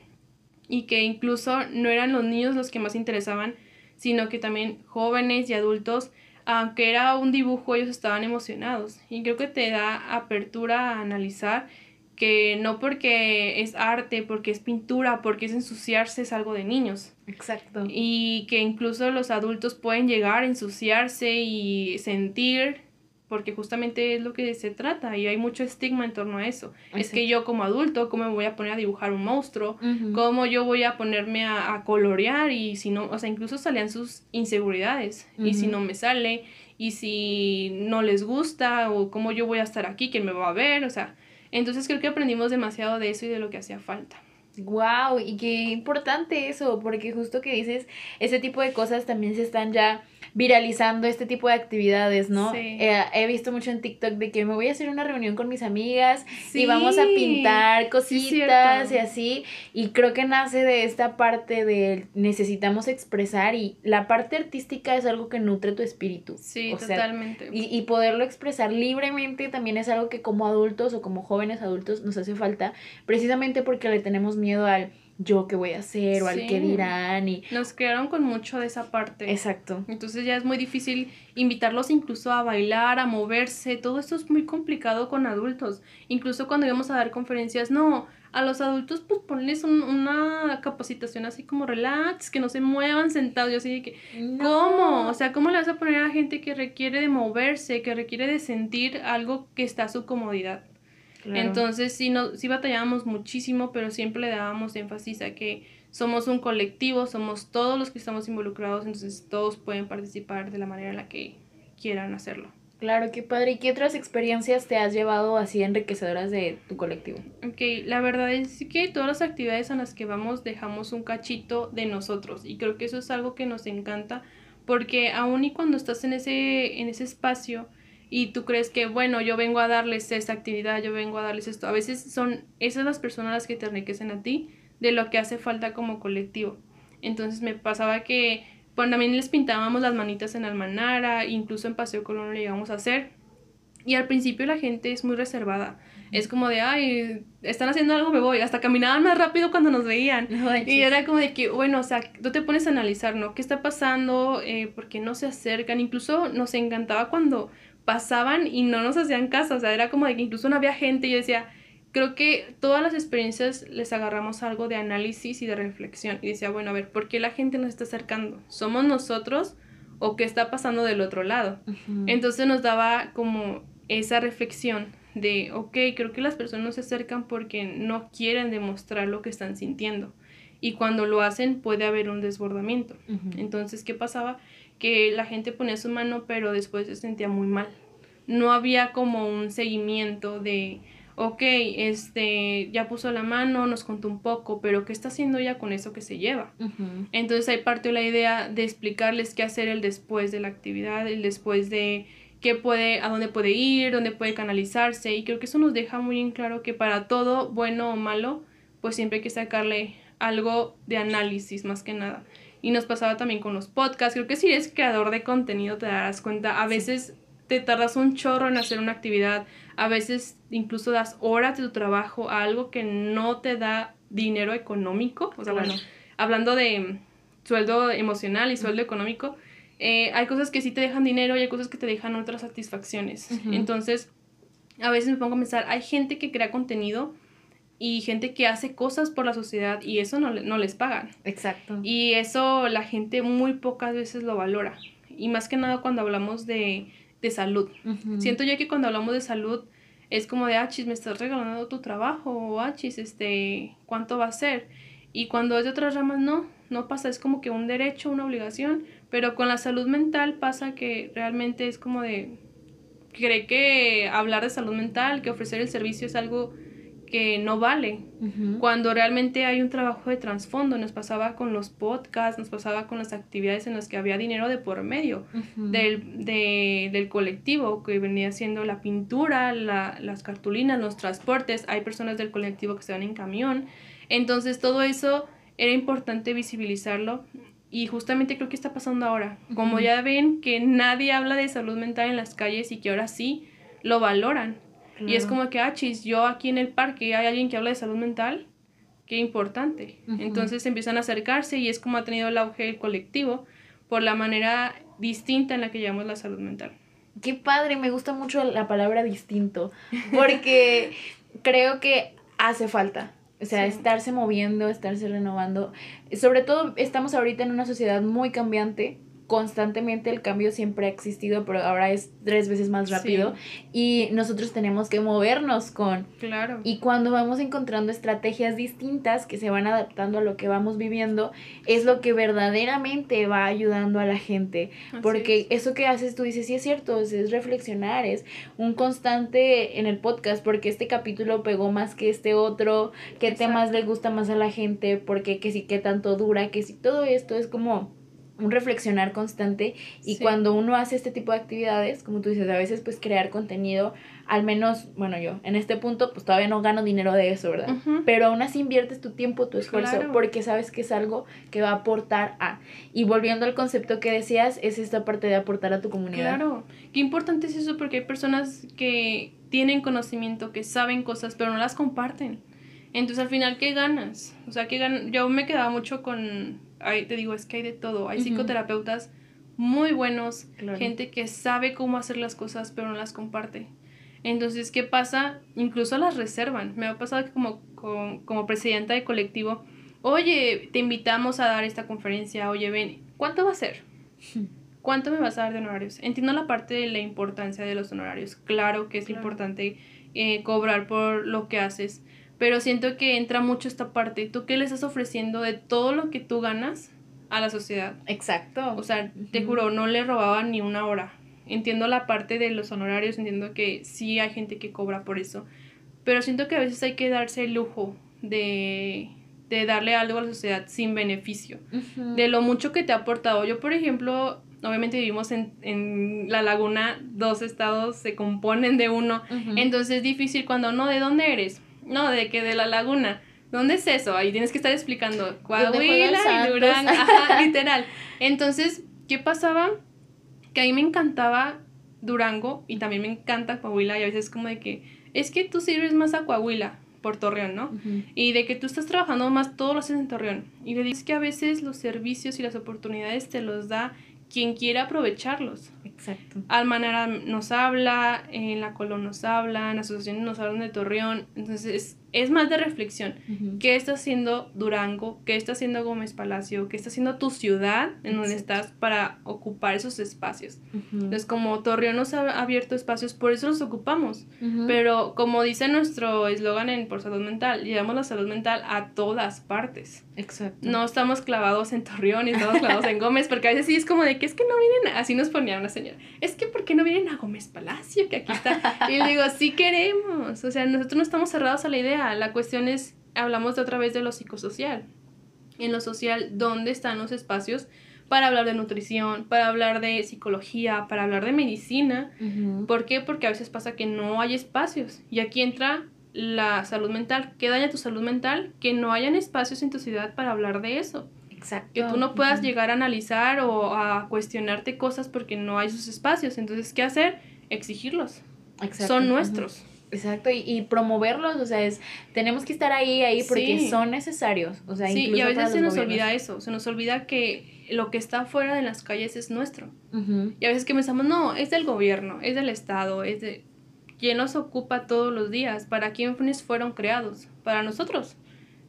y que incluso no eran los niños los que más interesaban, sino que también jóvenes y adultos, aunque era un dibujo, ellos estaban emocionados. Y creo que te da apertura a analizar que no porque es arte, porque es pintura, porque es ensuciarse, es algo de niños. Exacto. Y que incluso los adultos pueden llegar a ensuciarse y sentir porque justamente es lo que se trata y hay mucho estigma en torno a eso. Es que yo como adulto, ¿cómo me voy a poner a dibujar un monstruo? ¿Cómo yo voy a ponerme a, colorear? Y si no, o sea, incluso salían sus inseguridades. Y si no me sale, y si no les gusta, o cómo yo voy a estar aquí, quién me va a ver, o sea. Entonces creo que aprendimos demasiado de eso y de lo que hacía falta. Wow, y qué importante eso, porque justo que dices, ese tipo de cosas también se están ya viralizando este tipo de actividades, ¿no? Eh, he visto mucho en TikTok de que me voy a hacer una reunión con mis amigas y vamos a pintar cositas y así. Y creo que nace de esta parte de necesitamos expresar y la parte artística es algo que nutre tu espíritu. Sí, totalmente. y, y poderlo expresar libremente también es algo que como adultos o como jóvenes adultos nos hace falta, precisamente porque le tenemos miedo al yo qué voy a hacer o al qué dirán y nos crearon con mucho de esa parte. Exacto. Entonces ya es muy difícil invitarlos incluso a bailar, a moverse, todo esto es muy complicado con adultos. Incluso cuando íbamos a dar conferencias, no, a los adultos pues ponles una capacitación así como relax, que no se muevan sentados, yo así de que ¿cómo? O sea, ¿cómo le vas a poner a gente que requiere de moverse, que requiere de sentir algo que está a su comodidad? Entonces sí, no, sí batallábamos muchísimo, pero siempre le dábamos énfasis a que somos un colectivo, somos todos los que estamos involucrados, entonces todos pueden participar de la manera en la que quieran hacerlo. Claro, qué padre. ¿Y qué otras experiencias te has llevado así enriquecedoras de tu colectivo? Ok, la verdad es que todas las actividades a las que vamos dejamos un cachito de nosotros y creo que eso es algo que nos encanta porque aún y cuando estás en ese, en ese espacio y tú crees que, bueno, yo vengo a darles esta actividad, yo vengo a darles esto, a veces son esas las personas las que te enriquecen a ti de lo que hace falta como colectivo. Entonces me pasaba que bueno, también les pintábamos las manitas en Almanara, incluso en Paseo Colón lo llegamos a hacer. Y al principio la gente es muy reservada. Es como de, ay, están haciendo algo, me voy. Hasta caminaban más rápido cuando nos veían. y era como de que, bueno, o sea, tú te pones a analizar, ¿no? ¿Qué está pasando? Eh, ¿Por qué no se acercan? Incluso nos encantaba cuando pasaban y no nos hacían caso. O sea, era como de que incluso no había gente. Y yo decía, creo que todas las experiencias les agarramos algo de análisis y de reflexión. Y decía, bueno, a ver, ¿por qué la gente nos está acercando? ¿Somos nosotros o qué está pasando del otro lado? Entonces nos daba como esa reflexión de, ok, creo que las personas nos se acercan porque no quieren demostrar lo que están sintiendo. Y cuando lo hacen puede haber un desbordamiento. Entonces, ¿qué pasaba? Que la gente ponía su mano, pero después se sentía muy mal. No había como un seguimiento de, ok, este, ya puso la mano, nos contó un poco, pero ¿qué está haciendo ella con eso que se lleva? Entonces ahí partió la idea de explicarles qué hacer el después de la actividad, el después de qué puede, a dónde puede ir, dónde puede canalizarse, y creo que eso nos deja muy en claro que para todo, bueno o malo, pues siempre hay que sacarle algo de análisis más que nada. Y nos pasaba también con los podcasts, creo que si eres creador de contenido te darás cuenta, a veces te tardas un chorro en hacer una actividad, a veces incluso das horas de tu trabajo a algo que no te da dinero económico, o sea, bueno, hablando de sueldo emocional y sueldo económico, eh, hay cosas que sí te dejan dinero y hay cosas que te dejan otras satisfacciones. Entonces, a veces me pongo a pensar, hay gente que crea contenido y gente que hace cosas por la sociedad y eso no, no les pagan. Exacto. Y eso la gente muy pocas veces lo valora. Y más que nada cuando hablamos de de salud. Siento yo que cuando hablamos de salud es como de, achis, me estás regalando tu trabajo, o achis, este, ¿cuánto va a ser? Y cuando es de otras ramas, no, no pasa, es como que un derecho, una obligación, pero con la salud mental pasa que realmente es como de, cree que hablar de salud mental, que ofrecer el servicio es algo que no vale, cuando realmente hay un trabajo de trasfondo. Nos pasaba con los podcasts, nos pasaba con las actividades en las que había dinero de por medio del, del, colectivo, que venía siendo la pintura, la, las cartulinas, los transportes. Hay personas del colectivo que se van en camión. Entonces todo eso era importante visibilizarlo y justamente creo que está pasando ahora. Como ya ven que nadie habla de salud mental en las calles y que ahora sí lo valoran. Y es como que, ah, chis, yo aquí en el parque hay alguien que habla de salud mental, qué importante. Entonces empiezan a acercarse y es como ha tenido el auge el colectivo por la manera distinta en la que llamamos la salud mental. Qué padre, me gusta mucho la palabra distinto, porque creo que hace falta. O sea, estarse moviendo, estarse renovando. Sobre todo estamos ahorita en una sociedad muy cambiante constantemente el cambio siempre ha existido, pero ahora es tres veces más rápido y nosotros tenemos que movernos con. Claro. Y cuando vamos encontrando estrategias distintas que se van adaptando a lo que vamos viviendo, es lo que verdaderamente va ayudando a la gente. porque eso que haces tú dices, sí es cierto, es, reflexionar, es un constante en el podcast, porque este capítulo pegó más que este otro, qué temas le gusta más a la gente, porque que sí, qué tanto dura, que si todo esto es como un reflexionar constante y cuando uno hace este tipo de actividades, como tú dices, a veces pues crear contenido, al menos, bueno, yo en este punto pues todavía no gano dinero de eso, ¿verdad? Pero aún así inviertes tu tiempo, tu esfuerzo, porque sabes que es algo que va a aportar a. Y volviendo al concepto que decías, es esta parte de aportar a tu comunidad. Claro, qué importante es eso porque hay personas que tienen conocimiento, que saben cosas, pero no las comparten. Entonces al final, ¿qué ganas? O sea, ¿qué ganas? Yo me quedaba mucho con te digo, es que hay de todo. Hay psicoterapeutas muy buenos, gente que sabe cómo hacer las cosas, pero no las comparte. Entonces, ¿qué pasa? Incluso las reservan. Me ha pasado que como, como, presidenta de colectivo, oye, te invitamos a dar esta conferencia, oye, ven, ¿cuánto va a ser? ¿Cuánto me vas a dar de honorarios? Entiendo la parte de la importancia de los honorarios. Claro que es importante eh, cobrar por lo que haces, pero siento que entra mucho esta parte. ¿Tú qué le estás ofreciendo de todo lo que tú ganas a la sociedad? Exacto. O sea, te juro, no le robaban ni una hora. Entiendo la parte de los honorarios, entiendo que sí hay gente que cobra por eso, pero siento que a veces hay que darse el lujo de, de darle algo a la sociedad sin beneficio, de lo mucho que te ha aportado. Yo, por ejemplo, obviamente vivimos en, en la laguna, dos estados se componen de uno, entonces es difícil cuando, no, ¿de dónde eres? No, de que de la laguna. ¿Dónde es eso? Ahí tienes que estar explicando. Coahuila y Durango. Ajá, literal. Entonces, ¿qué pasaba? Que a mí me encantaba Durango y también me encanta Coahuila y a veces como de que es que tú sirves más a Coahuila por Torreón, ¿no? Y de que tú estás trabajando más todos los haces en Torreón. Y le dices que a veces los servicios y las oportunidades te los da quien quiera aprovecharlos. Exacto. Almanara nos habla, en la Colón nos hablan, asociaciones nos hablan de Torreón. Entonces, es más de reflexión. ¿Qué está haciendo Durango? ¿Qué está haciendo Gómez Palacio? ¿Qué está haciendo tu ciudad en donde estás para ocupar esos espacios? Entonces, como Torreón nos ha abierto espacios, por eso los ocupamos. Pero como dice nuestro eslogan en Por Salud Mental, llevamos la salud mental a todas partes. Exacto. No estamos clavados en Torreón y estamos clavados en Gómez, porque a veces sí es como de que es que no vienen, así nos ponía una señora, es que ¿por qué no vienen a Gómez Palacio? Que aquí está. Y le digo, sí queremos. O sea, nosotros no estamos cerrados a la idea la cuestión es, hablamos de otra vez de lo psicosocial. En lo social, ¿dónde están los espacios para hablar de nutrición, para hablar de psicología, para hablar de medicina? ¿Por qué? Porque a veces pasa que no hay espacios. Y aquí entra la salud mental. ¿Qué daña tu salud mental? Que no hayan espacios en tu ciudad para hablar de eso. Exacto. Que tú no puedas llegar a analizar o a cuestionarte cosas porque no hay esos espacios. Entonces, ¿qué hacer? Exigirlos. Son nuestros. Exacto, y, promoverlos, o sea, es, tenemos que estar ahí, ahí, porque son necesarios, o sea, Sí, y a veces se nos olvida eso, se nos olvida que lo que está fuera de las calles es nuestro. Y a veces que pensamos, no, es del gobierno, es del Estado, es de... ¿Quién nos ocupa todos los días? ¿Para quiénes fueron creados? Para nosotros.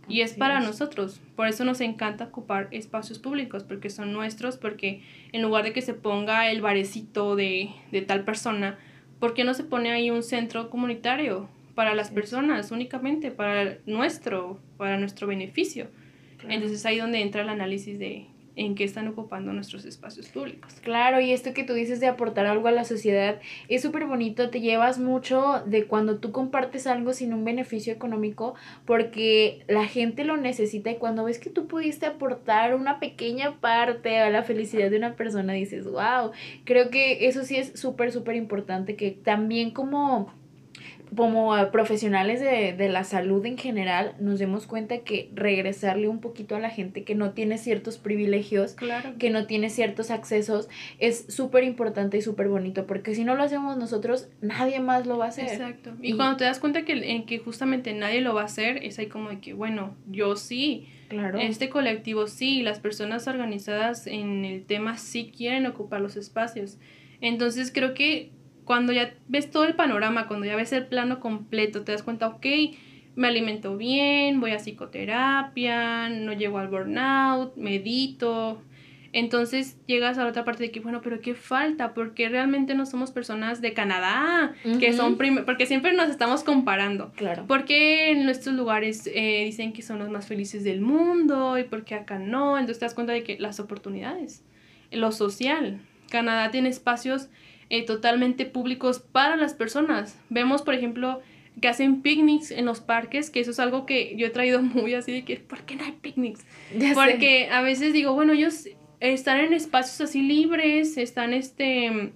Y es para nosotros. Por eso nos encanta ocupar espacios públicos, porque son nuestros, porque en lugar de que se ponga el barecito de, de tal persona, ¿por qué no se pone ahí un centro comunitario para las personas únicamente, para nuestro, para nuestro beneficio? Entonces ahí donde entra el análisis de en qué están ocupando nuestros espacios públicos. Claro, y esto que tú dices de aportar algo a la sociedad es súper bonito, te llevas mucho de cuando tú compartes algo sin un beneficio económico, porque la gente lo necesita y cuando ves que tú pudiste aportar una pequeña parte a la felicidad de una persona, dices, wow, creo que eso sí es súper, súper importante, que también como como profesionales de, de, la salud en general, nos demos cuenta que regresarle un poquito a la gente que no tiene ciertos privilegios, que no tiene ciertos accesos, es súper importante y súper bonito, porque si no lo hacemos nosotros, nadie más lo va a hacer. Exacto. Y, cuando te das cuenta que, en que justamente nadie lo va a hacer, es ahí como de que, bueno, yo sí. Claro. Este colectivo sí, las personas organizadas en el tema sí quieren ocupar los espacios. Entonces creo que cuando ya ves todo el panorama, cuando ya ves el plano completo, te das cuenta, ok, me alimento bien, voy a psicoterapia, no llego al burnout, medito. Entonces llegas a la otra parte de que, bueno, pero ¿qué falta? Porque realmente no somos personas de Canadá, que son porque siempre nos estamos comparando. Claro. Porque en nuestros lugares eh, dicen que son los más felices del mundo y porque acá no. Entonces te das cuenta de que las oportunidades, lo social. Canadá tiene espacios eh, totalmente públicos para las personas. Vemos, por ejemplo, que hacen picnics en los parques, que eso es algo que yo he traído muy así de que, ¿por qué no hay picnics? Porque a veces digo, bueno, ellos están en espacios así libres, están este,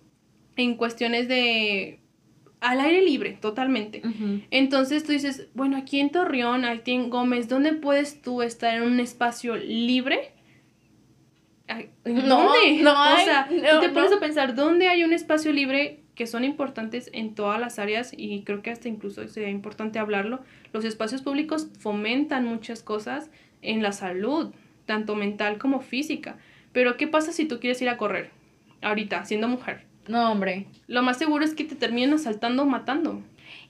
en cuestiones de al aire libre, totalmente. Entonces tú dices, bueno, aquí en Torreón, aquí en Gómez, ¿dónde puedes tú estar en un espacio libre? ¿Dónde? No, o sea, tú te pones a pensar, ¿dónde hay un espacio libre que son importantes en todas las áreas y creo que hasta incluso sería importante hablarlo? Los espacios públicos fomentan muchas cosas en la salud, tanto mental como física. Pero ¿qué pasa si tú quieres ir a correr ahorita, siendo mujer? No, hombre. Lo más seguro es que te terminen asaltando o matando.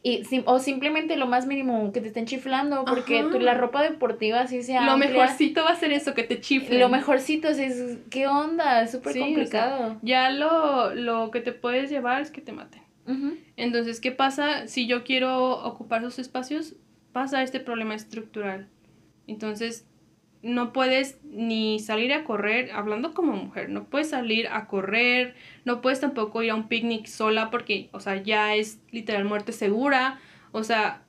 Y, o simplemente lo más mínimo, que te estén chiflando, porque la ropa deportiva así sea. Lo mejorcito va a ser eso, que te chiflen. Lo mejorcito es, ¿qué onda? Es súper complicado. ya lo, lo que te puedes llevar es que te maten. Entonces, ¿qué pasa si yo quiero ocupar esos espacios? pasa este problema estructural. Entonces, no puedes ni salir a correr, hablando como mujer, no puedes salir a correr, no puedes tampoco ir a un picnic sola porque, o sea, ya es literal muerte segura. O sea,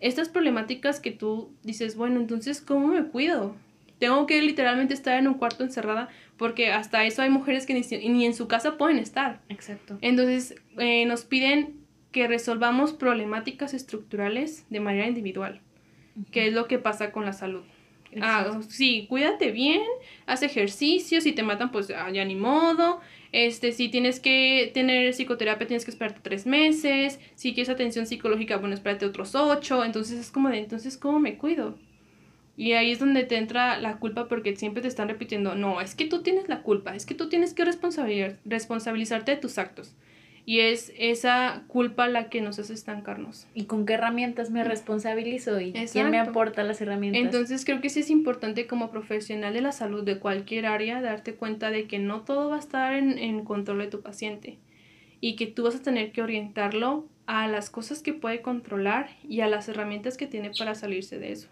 estas problemáticas que tú dices, bueno, entonces, ¿cómo me cuido? Tengo que literalmente estar en un cuarto encerrada porque hasta eso hay mujeres que ni, en su casa pueden estar. Exacto. Entonces, eh, nos piden que resolvamos problemáticas estructurales de manera individual, que es lo que pasa con la salud. Ah, sí, cuídate bien, haz ejercicio, si te matan, pues ya ni modo. Este, si tienes que tener psicoterapia, tienes que esperarte tres meses. Si quieres atención psicológica, bueno, espérate otros ocho. Entonces es como de, entonces, ¿cómo me cuido? Y ahí es donde te entra la culpa porque siempre te están repitiendo, no, es que tú tienes la culpa, es que tú tienes que responsabilizarte de tus actos. Y es esa culpa la que nos hace estancarnos. ¿Y con qué herramientas me responsabilizo? ¿Y quién me aporta las herramientas? Entonces creo que sí es importante como profesional de la salud de cualquier área darte cuenta de que no todo va a estar en, en control de tu paciente y que tú vas a tener que orientarlo a las cosas que puede controlar y a las herramientas que tiene para salirse de eso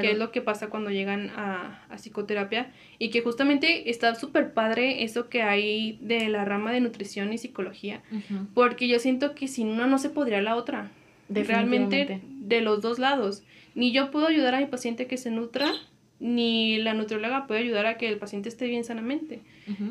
que es lo que pasa cuando llegan a, psicoterapia y que justamente está súper padre eso que hay de la rama de nutrición y psicología, porque yo siento que sin una no se podría la otra, realmente de los dos lados. Ni yo puedo ayudar a mi paciente que se nutra, ni la nutrióloga puede ayudar a que el paciente esté bien sanamente.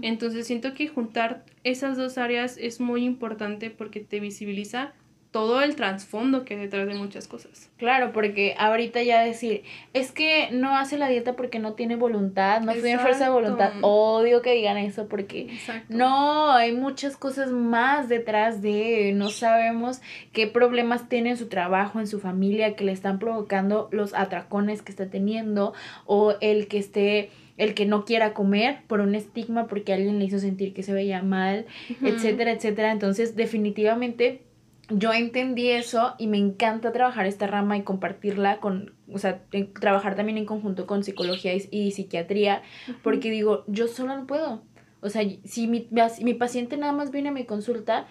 Entonces siento que juntar esas dos áreas es muy importante porque te visibiliza todo el trasfondo que hay detrás de muchas cosas. Claro, porque ahorita ya decir, es que no hace la dieta porque no tiene voluntad, no tiene fuerza de voluntad. Odio que digan eso porque no, hay muchas cosas más detrás de, no sabemos qué problemas tiene en su trabajo, en su familia, que le están provocando los atracones que está teniendo o el que esté el que no quiera comer por un estigma porque alguien le hizo sentir que se veía mal, etcétera, etcétera. Entonces, definitivamente yo entendí eso y me encanta trabajar esta rama y compartirla con, o sea, trabajar también en conjunto con psicología y, psiquiatría, porque digo, yo solo no puedo. O sea, si mi, mi paciente nada más viene a mi consulta,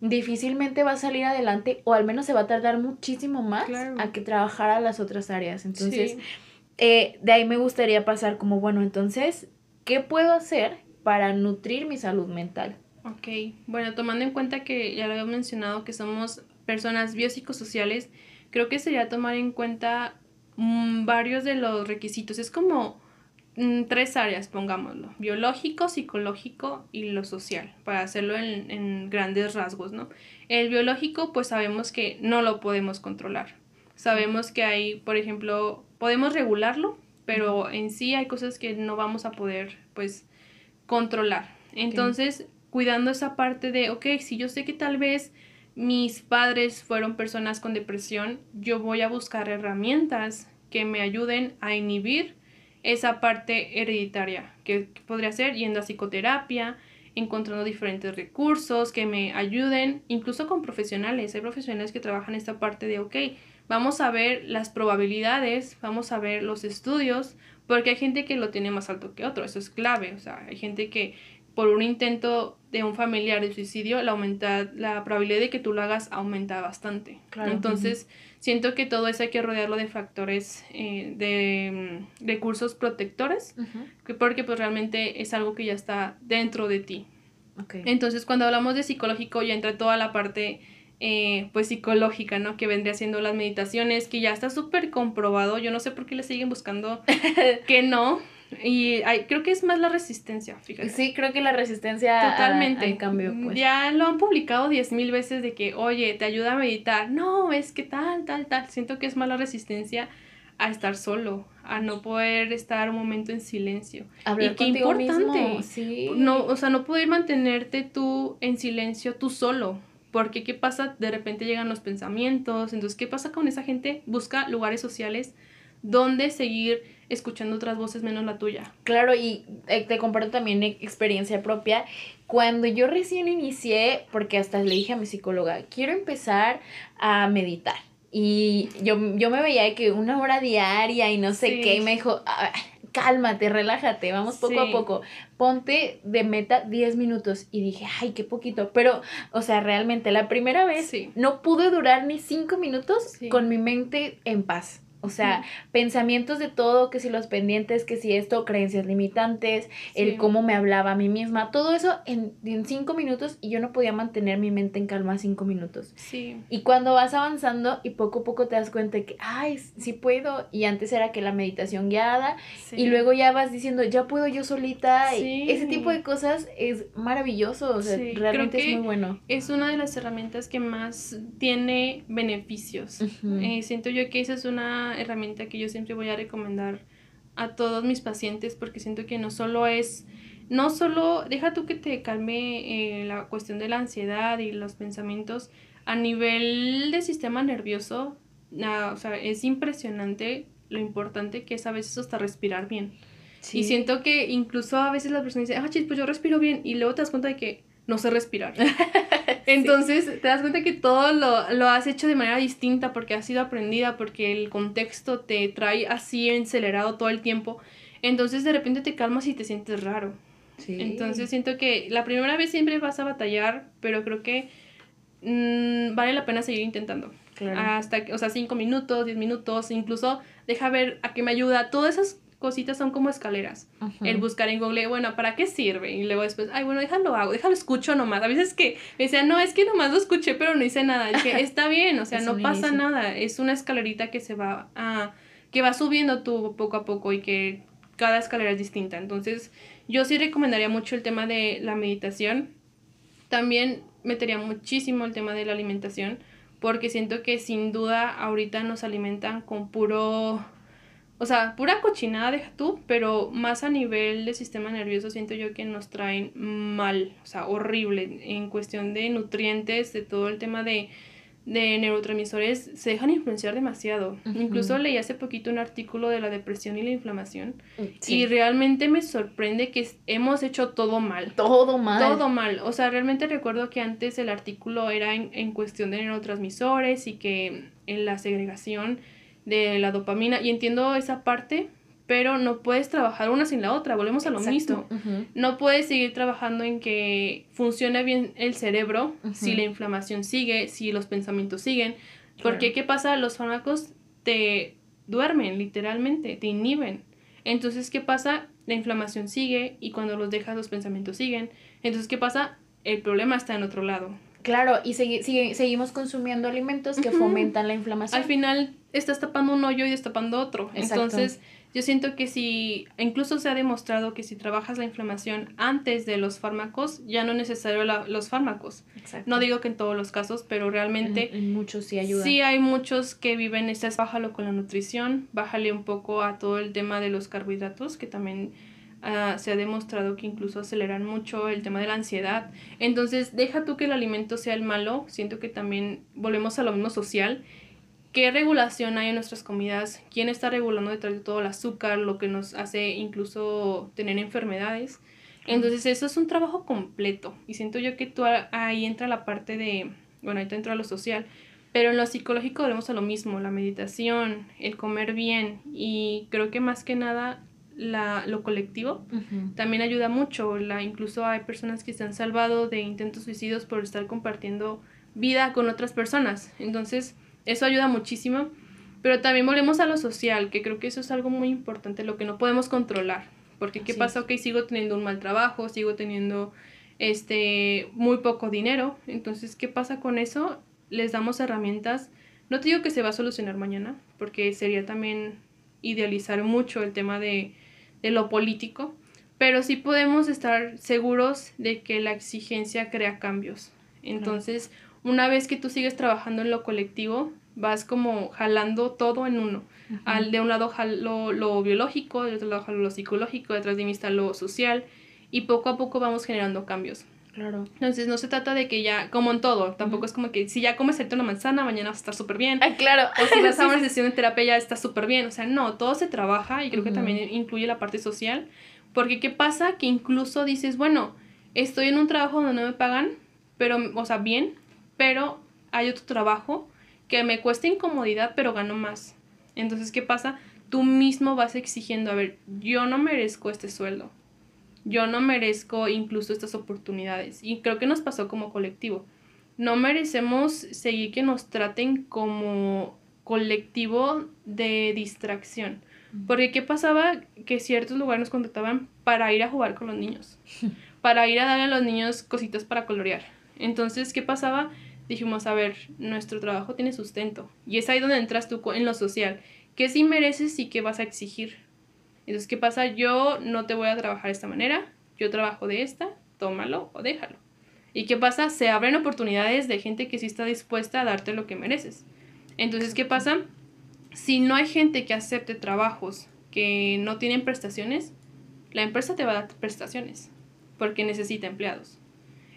difícilmente va a salir adelante o al menos se va a tardar muchísimo más a que trabajara las otras áreas. Entonces, eh, de ahí me gustaría pasar como, bueno, entonces, ¿qué puedo hacer para nutrir mi salud mental? Ok, bueno, tomando en cuenta que ya lo había mencionado que somos personas biopsicosociales, creo que sería tomar en cuenta mm, varios de los requisitos. Es como mm, tres áreas, pongámoslo, biológico, psicológico y lo social, para hacerlo en, en grandes rasgos, ¿no? El biológico, pues sabemos que no lo podemos controlar. Sabemos que hay, por ejemplo, podemos regularlo, pero en sí hay cosas que no vamos a poder, pues, controlar. Entonces, cuidando esa parte de, ok, si yo sé que tal vez mis padres fueron personas con depresión, yo voy a buscar herramientas que me ayuden a inhibir esa parte hereditaria, que, podría ser yendo a psicoterapia, encontrando diferentes recursos que me ayuden, incluso con profesionales. Hay profesionales que trabajan esta parte de, ok, vamos a ver las probabilidades, vamos a ver los estudios, porque hay gente que lo tiene más alto que otro, eso es clave, o sea, hay gente que por un intento de un familiar de suicidio, la, aumenta, la probabilidad de que tú lo hagas aumenta bastante. Entonces, siento que todo eso hay que rodearlo de factores eh, de mm, recursos protectores, porque pues realmente es algo que ya está dentro de ti. Entonces, cuando hablamos de psicológico, ya entra toda la parte eh, pues psicológica, ¿no? Que vendría siendo las meditaciones, que ya está súper comprobado. Yo no sé por qué le siguen buscando que no, y creo que es más la resistencia, fíjate. Sí, creo que la resistencia Totalmente. al cambio. Pues. Ya lo han publicado diez mil veces de que, oye, te ayuda a meditar. No, es que tal, tal, tal. Siento que es más la resistencia a estar solo, a no poder estar un momento en silencio. y qué importante. Sí. No, o sea, no poder mantenerte tú en silencio tú solo. Porque qué pasa, de repente llegan los pensamientos. Entonces, ¿qué pasa con esa gente? Busca lugares sociales donde seguir escuchando otras voces menos la tuya. Claro, y eh, te comparto también experiencia propia. Cuando yo recién inicié, porque hasta le dije a mi psicóloga, quiero empezar a meditar. Y yo, yo me veía que una hora diaria y no sé qué, y me dijo, ah, cálmate, relájate, vamos poco a poco. Ponte de meta 10 minutos. Y dije, ay, qué poquito. Pero, o sea, realmente la primera vez no pude durar ni 5 minutos con mi mente en paz. O sea, pensamientos de todo, que si los pendientes, que si esto, creencias limitantes, el cómo me hablaba a mí misma, todo eso en, en, cinco minutos y yo no podía mantener mi mente en calma cinco minutos. Sí. Y cuando vas avanzando y poco a poco te das cuenta de que, ay, sí puedo, y antes era que la meditación guiada, y luego ya vas diciendo, ya puedo yo solita, y ese tipo de cosas es maravilloso, o sea, realmente es muy bueno. Es una de las herramientas que más tiene beneficios. Eh, siento yo que esa es una herramienta que yo siempre voy a recomendar a todos mis pacientes porque siento que no solo es, no solo, deja tú que te calme eh, la cuestión de la ansiedad y los pensamientos, a nivel de sistema nervioso, o sea, es impresionante lo importante que es a veces hasta respirar bien. Y siento que incluso a veces las personas dicen, ah, chis, pues yo respiro bien, y luego te das cuenta de que no sé respirar. Entonces te das cuenta que todo lo, lo, has hecho de manera distinta porque has sido aprendida, porque el contexto te trae así acelerado todo el tiempo. Entonces de repente te calmas y te sientes raro. Entonces siento que la primera vez siempre vas a batallar, pero creo que mm, vale la pena seguir intentando. Hasta, o sea, cinco minutos, diez minutos, incluso deja ver a qué me ayuda. Todas esas cositas son como escaleras. El buscar en Google, bueno, ¿para qué sirve? Y luego después, ay, bueno, déjalo hago, déjalo escucho nomás. A veces que me decían, no, es que nomás lo escuché, pero no hice nada. que está bien, o sea, no pasa nada. Es una escalerita que se va a, que va subiendo tú poco a poco y que cada escalera es distinta. Entonces, yo sí recomendaría mucho el tema de la meditación. También metería muchísimo el tema de la alimentación, porque siento que sin duda ahorita nos alimentan con puro o sea, pura cochinada deja tú, pero más a nivel de sistema nervioso siento yo que nos traen mal, o sea, horrible en cuestión de nutrientes, de todo el tema de, de neurotransmisores, se dejan influenciar demasiado. Incluso leí hace poquito un artículo de la depresión y la inflamación y realmente me sorprende que hemos hecho todo mal. Todo mal. Todo mal. O sea, realmente recuerdo que antes el artículo era en, en cuestión de neurotransmisores y que en la segregación de la dopamina y entiendo esa parte, pero no puedes trabajar una sin la otra, volvemos a lo mismo. No puedes seguir trabajando en que funcione bien el cerebro si la inflamación sigue, si los pensamientos siguen, porque ¿qué pasa? Los fármacos te duermen literalmente, te inhiben. Entonces, ¿qué pasa? La inflamación sigue y cuando los dejas los pensamientos siguen. Entonces, ¿qué pasa? El problema está en otro lado. Claro, y seguimos consumiendo alimentos que fomentan la inflamación. Al final estás tapando un hoyo y destapando otro. Entonces, yo siento que si, incluso se ha demostrado que si trabajas la inflamación antes de los fármacos, ya no es necesario los fármacos. No digo que en todos los casos, pero realmente... En, muchos sí ayudan. Sí hay muchos que viven, estás bájalo con la nutrición, bájale un poco a todo el tema de los carbohidratos, que también Ah, se ha demostrado que incluso aceleran mucho el tema de la ansiedad. Entonces, deja tú que el alimento sea el malo, siento que también volvemos a lo mismo social. ¿Qué regulación hay en nuestras comidas? ¿Quién está regulando detrás de todo el azúcar, lo que nos hace incluso tener enfermedades? Entonces, eso es un trabajo completo. Y siento yo que tú ahí entra la parte de, bueno, ahí te entra lo social, pero en lo psicológico volvemos a lo mismo, la meditación, el comer bien y creo que más que nada la, lo colectivo también ayuda mucho. La, incluso hay personas que se han salvado de intentos suicidios por estar compartiendo vida con otras personas. Entonces, eso ayuda muchísimo. Pero también volvemos a lo social, que creo que eso es algo muy importante, lo que no podemos controlar. Porque ¿qué pasa? Ok, sigo teniendo un mal trabajo, sigo teniendo este muy poco dinero. Entonces, ¿qué pasa con eso? Les damos herramientas. No te digo que se va a solucionar mañana, porque sería también idealizar mucho el tema de de lo político, pero sí podemos estar seguros de que la exigencia crea cambios. Entonces, una vez que tú sigues trabajando en lo colectivo, vas como jalando todo en uno. Al, de un lado jalo lo biológico, del otro lado jalo lo psicológico, detrás de mí está lo social, y poco a poco vamos generando cambios. Claro. Entonces no se trata de que ya, como en todo, tampoco es como que si ya comes una manzana, mañana vas a estar súper bien. Ay, claro. O si vas a una sesión de terapia ya está súper bien. O sea, no, todo se trabaja y creo que también incluye la parte social. Porque ¿qué pasa? Que incluso dices, bueno, estoy en un trabajo donde no me pagan, pero, o sea, bien, pero hay otro trabajo que me cuesta incomodidad, pero gano más. Entonces, ¿qué pasa? tú mismo vas exigiendo, a ver, yo no merezco este sueldo, yo no merezco incluso estas oportunidades. Y creo que nos pasó como colectivo. No merecemos seguir que nos traten como colectivo de distracción. Porque ¿qué pasaba? Que ciertos lugares nos contactaban para ir a jugar con los niños, para ir a darle a los niños cositas para colorear. Entonces, ¿qué pasaba? Dijimos, a ver, nuestro trabajo tiene sustento. Y es ahí donde entras tú en lo social. ¿Qué sí mereces y qué vas a exigir? Entonces, ¿qué pasa? Yo no te voy a trabajar de esta manera, yo trabajo de esta, tómalo o déjalo. ¿Y qué pasa? Se abren oportunidades de gente que sí está dispuesta a darte lo que mereces. Entonces, ¿qué pasa? Si no hay gente que acepte trabajos que no tienen prestaciones, la empresa te va a dar prestaciones porque necesita empleados.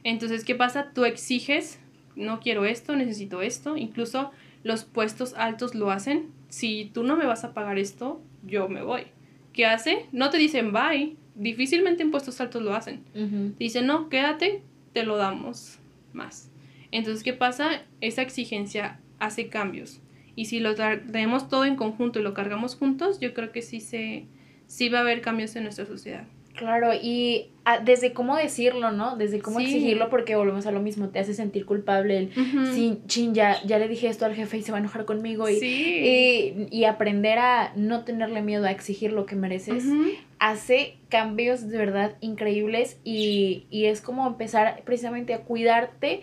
Entonces, ¿qué pasa? Tú exiges, no quiero esto, necesito esto, incluso los puestos altos lo hacen. Si tú no me vas a pagar esto, yo me voy. ¿Qué hace? No te dicen bye. Difícilmente en puestos altos lo hacen. dicen, no, quédate, te lo damos más. Entonces, ¿qué pasa? Esa exigencia hace cambios. Y si lo tenemos todo en conjunto y lo cargamos juntos, yo creo que sí, se, sí va a haber cambios en nuestra sociedad. Claro, y ah, desde cómo decirlo, ¿no? Desde cómo exigirlo, porque volvemos a lo mismo, te hace sentir culpable el, sí, chin, ya, ya le dije esto al jefe y se va a enojar conmigo, y, y, aprender a no tenerle miedo a exigir lo que mereces, hace cambios de verdad increíbles y, y es como empezar precisamente a cuidarte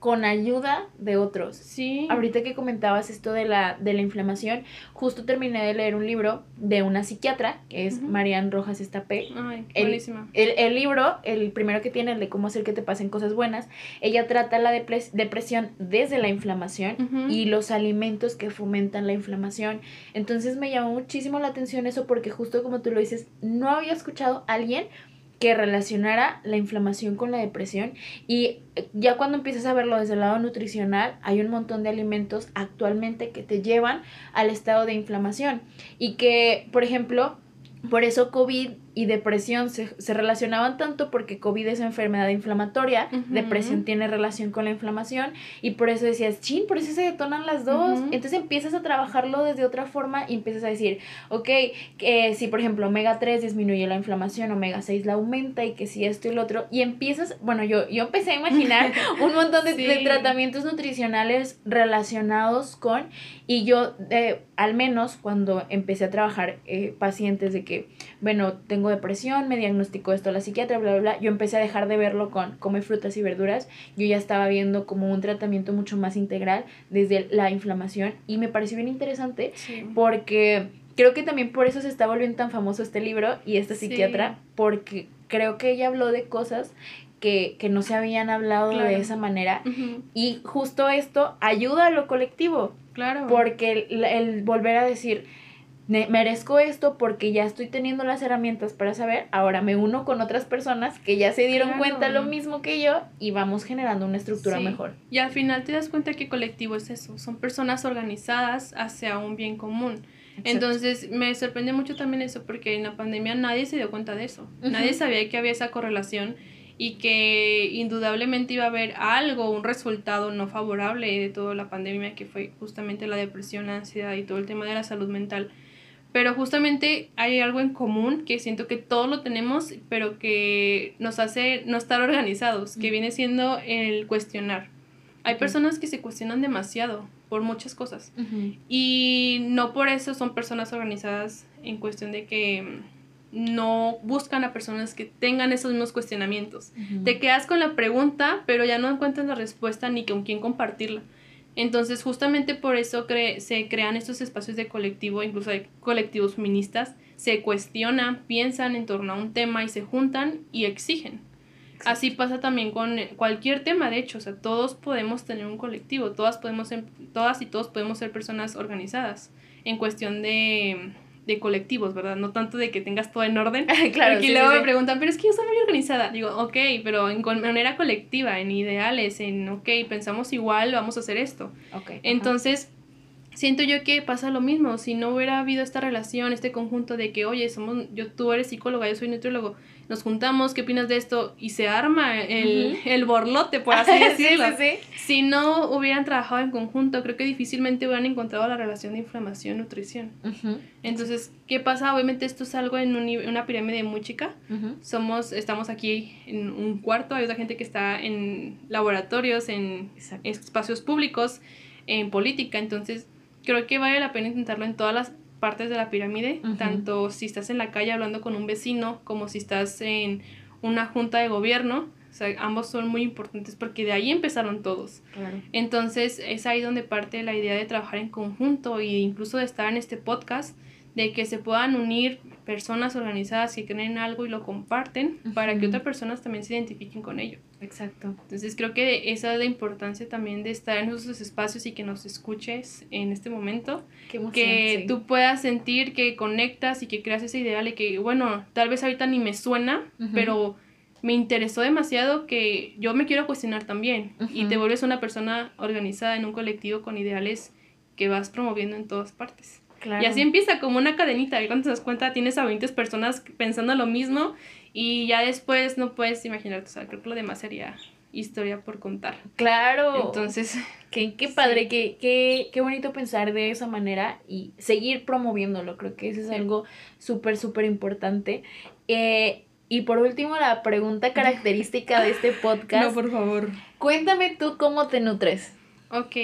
con ayuda de otros. Sí. Ahorita que comentabas esto de la, de la inflamación, justo terminé de leer un libro de una psiquiatra, que es Marian Rojas Estapé. Ay, buenísima. El, libro, el primero que tiene, el de cómo hacer que te pasen cosas buenas, ella trata la depresión desde la inflamación y los alimentos que fomentan la inflamación. Entonces me llamó muchísimo la atención eso porque justo como tú lo dices, no había escuchado a alguien que relacionara la inflamación con la depresión. Y eh, ya cuando empiezas a verlo desde el lado nutricional hay un montón de alimentos actualmente que te llevan al estado de inflamación. Y que por ejemplo por eso COVID y depresión se, se, relacionaban tanto porque COVID es enfermedad inflamatoria, depresión tiene relación con la inflamación y por eso decías, chin, por eso se detonan las dos. Entonces empiezas a trabajarlo desde otra forma y empiezas a decir, ok, que si por ejemplo omega 3 disminuye la inflamación, omega 6 la aumenta y que si esto y lo otro. Y empiezas, bueno, yo, yo empecé a imaginar un montón de, tratamientos nutricionales relacionados con, y yo eh, al menos cuando empecé a trabajar eh, pacientes de que, bueno, tengo tengo depresión, me diagnosticó esto la psiquiatra, bla, bla, bla. Yo empecé a dejar de verlo con come frutas y verduras. Yo ya estaba viendo como un tratamiento mucho más integral desde la inflamación y me pareció bien interesante porque creo que también por eso se está volviendo tan famoso este libro y esta psiquiatra, porque creo que ella habló de cosas que, no se habían hablado de esa manera. Y justo esto ayuda a lo colectivo. Claro. Porque el volver a decir, merezco esto porque ya estoy teniendo las herramientas para saber, ahora me uno con otras personas que ya se dieron cuenta lo mismo que yo y vamos generando una estructura mejor. Y al final te das cuenta que colectivo es eso, son personas organizadas hacia un bien común. Entonces me sorprende mucho también eso porque en la pandemia nadie se dio cuenta de eso, nadie sabía que había esa correlación y que indudablemente iba a haber algo, un resultado no favorable de toda la pandemia que fue justamente la depresión, la ansiedad y todo el tema de la salud mental pero justamente hay algo en común que siento que todos lo tenemos, pero que nos hace no estar organizados, que viene siendo el cuestionar. Hay personas que se cuestionan demasiado por muchas cosas y no por eso son personas organizadas en cuestión de que no buscan a personas que tengan esos mismos cuestionamientos. Te quedas con la pregunta, pero ya no encuentras la respuesta ni con quién compartirla. Entonces, justamente por eso se crean estos espacios de colectivo, incluso hay colectivos feministas, se cuestionan, piensan en torno a un tema y se juntan y exigen. Así pasa también con cualquier tema, de hecho, o sea, todos podemos tener un colectivo, todas podemos todas y todos podemos ser personas organizadas en cuestión de de colectivos, ¿verdad? No tanto de que tengas todo en orden. claro. Porque luego me preguntan, pero es que yo soy muy organizada. Digo, ok, pero en manera colectiva, en ideales, en, ok, pensamos igual, vamos a hacer esto. Ok. Entonces, siento yo que pasa lo mismo. Si no hubiera habido esta relación, este conjunto de que, oye, somos, yo, tú eres psicóloga, yo soy nutriólogo, nos juntamos, ¿qué opinas de esto? Y se arma el, el borlote, por así decirlo. sí, sí, sí. Si no hubieran trabajado en conjunto, creo que difícilmente hubieran encontrado la relación de inflamación-nutrición. Entonces, ¿qué pasa? Obviamente esto es algo en una pirámide muy chica. Somos, estamos aquí en un cuarto, hay otra gente que está en laboratorios, en espacios públicos, en política, entonces creo que vale la pena intentarlo en todas las partes de la pirámide, tanto si estás en la calle hablando con un vecino como si estás en una junta de gobierno. O sea, ambos son muy importantes porque de ahí empezaron todos. Entonces es ahí donde parte la idea de trabajar en conjunto e incluso de estar en este podcast, de que se puedan unir personas organizadas que creen en algo y lo comparten para que otras personas también se identifiquen con ello. Exacto. Entonces creo que esa es la importancia también de estar en esos espacios y que nos escuches en este momento. que tú puedas sentir que conectas y que creas ese ideal y que, bueno, tal vez ahorita ni me suena, pero me interesó demasiado que yo me quiero cuestionar también. Y te vuelves una persona organizada en un colectivo con ideales que vas promoviendo en todas partes. Y así empieza como una cadenita. Y cuando te das cuenta, tienes a 20 personas pensando lo mismo. Y ya después no puedes imaginarte. O sea, creo que lo demás sería historia por contar. Claro. Entonces. Qué, qué padre, qué, qué, qué, bonito pensar de esa manera y seguir promoviéndolo. Creo que eso es algo súper, súper importante. Eh, y por último, la pregunta característica de este podcast. No, por favor. Cuéntame tú cómo te nutres. Ok.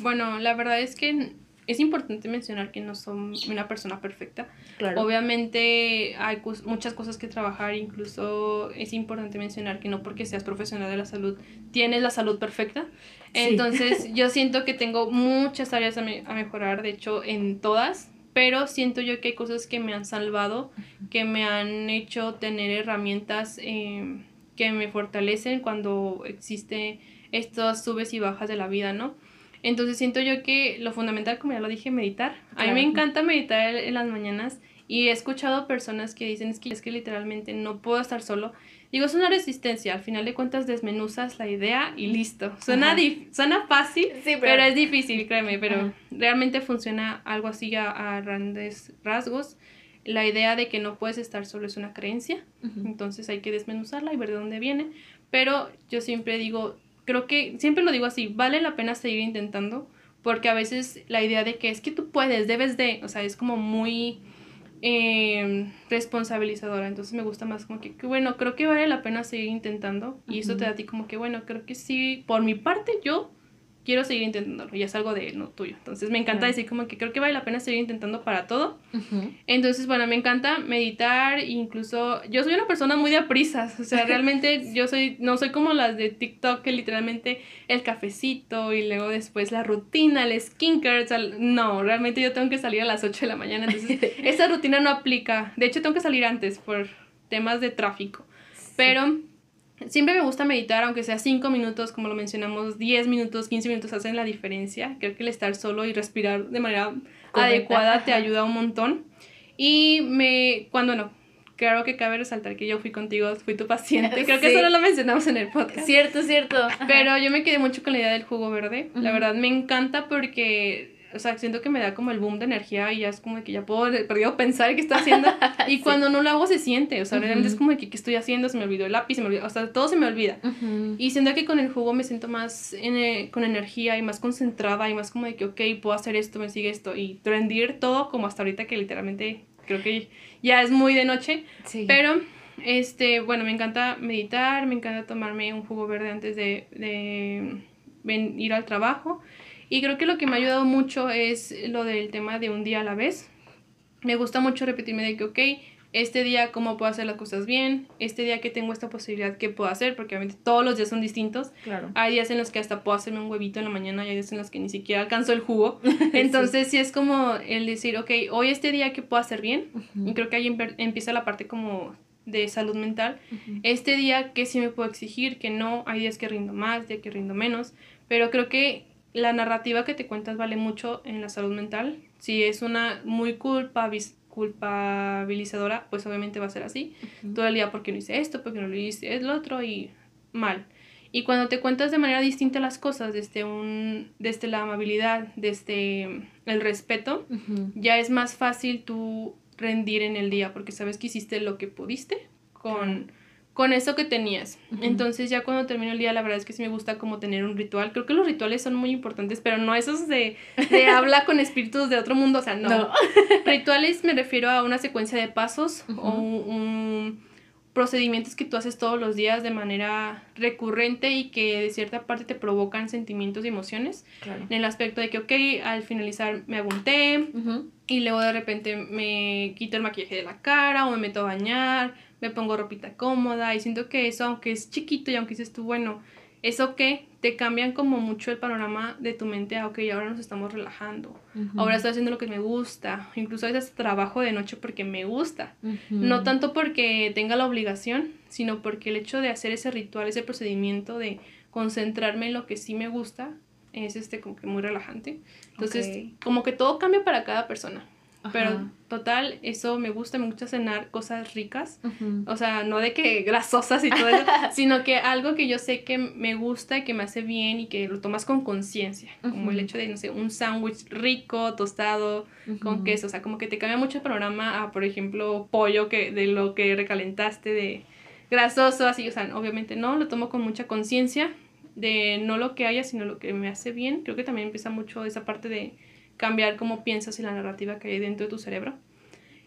Bueno, la verdad es que es importante mencionar que no son una persona perfecta. Obviamente hay muchas cosas que trabajar, incluso es importante mencionar que no porque seas profesional de la salud tienes la salud perfecta. Entonces yo siento que tengo muchas áreas a, mejorar, de hecho en todas, pero siento yo que hay cosas que me han salvado, que me han hecho tener herramientas em, que me fortalecen cuando existe estas subes y bajas de la vida, ¿no? Entonces siento yo que lo fundamental, como ya lo dije, meditar. A mí me encanta meditar en las mañanas y he escuchado personas que dicen es que, es que literalmente no puedo estar solo. Digo, es una resistencia, al final de cuentas desmenuzas la idea y listo. Suena, suena fácil, pero... es difícil, créeme, pero realmente funciona algo así a, grandes rasgos. La idea de que no puedes estar solo es una creencia, entonces hay que desmenuzarla y ver de dónde viene. Pero yo siempre digo, creo que siempre lo digo así, vale la pena seguir intentando, porque a veces la idea de que es que tú puedes, debes de, o sea, es como muy eh, responsabilizadora, entonces me gusta más como que, que, bueno, creo que vale la pena seguir intentando y eso te da a ti como que, bueno, creo que sí, por mi parte yo quiero seguir intentándolo, y es algo de no tuyo. Entonces me encanta decir como que creo que vale la pena seguir intentando para todo. Entonces, bueno, me encanta meditar, incluso yo soy una persona muy de prisas, o sea, realmente yo soy, no soy como las de TikTok que literalmente el cafecito y luego después la rutina, el skincare, no, realmente yo tengo que salir a las 8 de la mañana, entonces esa rutina no aplica. De hecho, tengo que salir antes por temas de tráfico. Pero Siempre me gusta meditar, aunque sea 5 minutos, como lo mencionamos, 10 minutos, 15 minutos hacen la diferencia. Creo que el estar solo y respirar de manera adecuada te ayuda un montón. Y me, cuando no, creo que cabe resaltar que yo fui contigo, fui tu paciente. Creo que eso no lo mencionamos en el podcast. Cierto, cierto. Pero yo me quedé mucho con la idea del jugo verde. La verdad me encanta porque o sea, siento que me da como el boom de energía y ya es como que ya puedo perdido pensar qué estoy haciendo. Y cuando no lo hago se siente, o sea, realmente es como que qué estoy haciendo, se me olvidó el lápiz, se me olvidó, o sea, todo se me olvida. Y siento que con el jugo me siento más con energía y más concentrada y más como de que, ok, puedo hacer esto, me sigue esto y rendir todo como hasta ahorita que literalmente creo que ya es muy de noche. Sí. Pero, este, bueno, me encanta meditar, me encanta tomarme un jugo verde antes de, de ir al trabajo. Y creo que lo que me ha ayudado mucho es lo del tema de un día a la vez. Me gusta mucho repetirme de que, ok, este día cómo puedo hacer las cosas bien, este día que tengo esta posibilidad, qué puedo hacer, porque obviamente todos los días son distintos. Claro. Hay días en los que hasta puedo hacerme un huevito en la mañana y hay días en los que ni siquiera alcanzo el jugo. Entonces sí. es como el decir, ok, hoy este día qué puedo hacer bien. Y creo que ahí empieza la parte como de salud mental. Este día qué sí me puedo exigir, que no, hay días que rindo más, días que rindo menos, pero creo que la narrativa que te cuentas vale mucho en la salud mental. Si es una muy culpabilizadora, pues obviamente va a ser así. Todo el día, porque no hice esto? porque no lo hice? Es lo otro y mal. Y cuando te cuentas de manera distinta las cosas, desde, un, desde la amabilidad, desde el respeto, ya es más fácil tú rendir en el día, porque sabes que hiciste lo que pudiste con, con eso que tenías. Entonces ya cuando termino el día, la verdad es que sí me gusta como tener un ritual. Creo que los rituales son muy importantes, pero no esos de, de habla con espíritus de otro mundo, o sea, no. Rituales me refiero a una secuencia de pasos o un procedimientos que tú haces todos los días de manera recurrente y que de cierta parte te provocan sentimientos y emociones. En el aspecto de que, ok, al finalizar me hago un té y luego de repente me quito el maquillaje de la cara o me meto a bañar, me pongo ropita cómoda y siento que eso, aunque es chiquito y aunque dices tú, bueno, eso que te cambian como mucho el panorama de tu mente a, ok, ahora nos estamos relajando, ahora estoy haciendo lo que me gusta, incluso a veces trabajo de noche porque me gusta, no tanto porque tenga la obligación, sino porque el hecho de hacer ese ritual, ese procedimiento de concentrarme en lo que sí me gusta, es este como que muy relajante. Entonces, como que todo cambia para cada persona. Pero total, eso me gusta, me gusta cenar cosas ricas. O sea, no de que grasosas y todo eso, sino que algo que yo sé que me gusta y que me hace bien y que lo tomas con conciencia. Como el hecho de, no sé, un sándwich rico, tostado, con queso. O sea, como que te cambia mucho el programa a, por ejemplo, pollo que de lo que recalentaste de grasoso, así. O sea, obviamente no, lo tomo con mucha conciencia de no lo que haya, sino lo que me hace bien. Creo que también empieza mucho esa parte de cambiar cómo piensas y la narrativa que hay dentro de tu cerebro.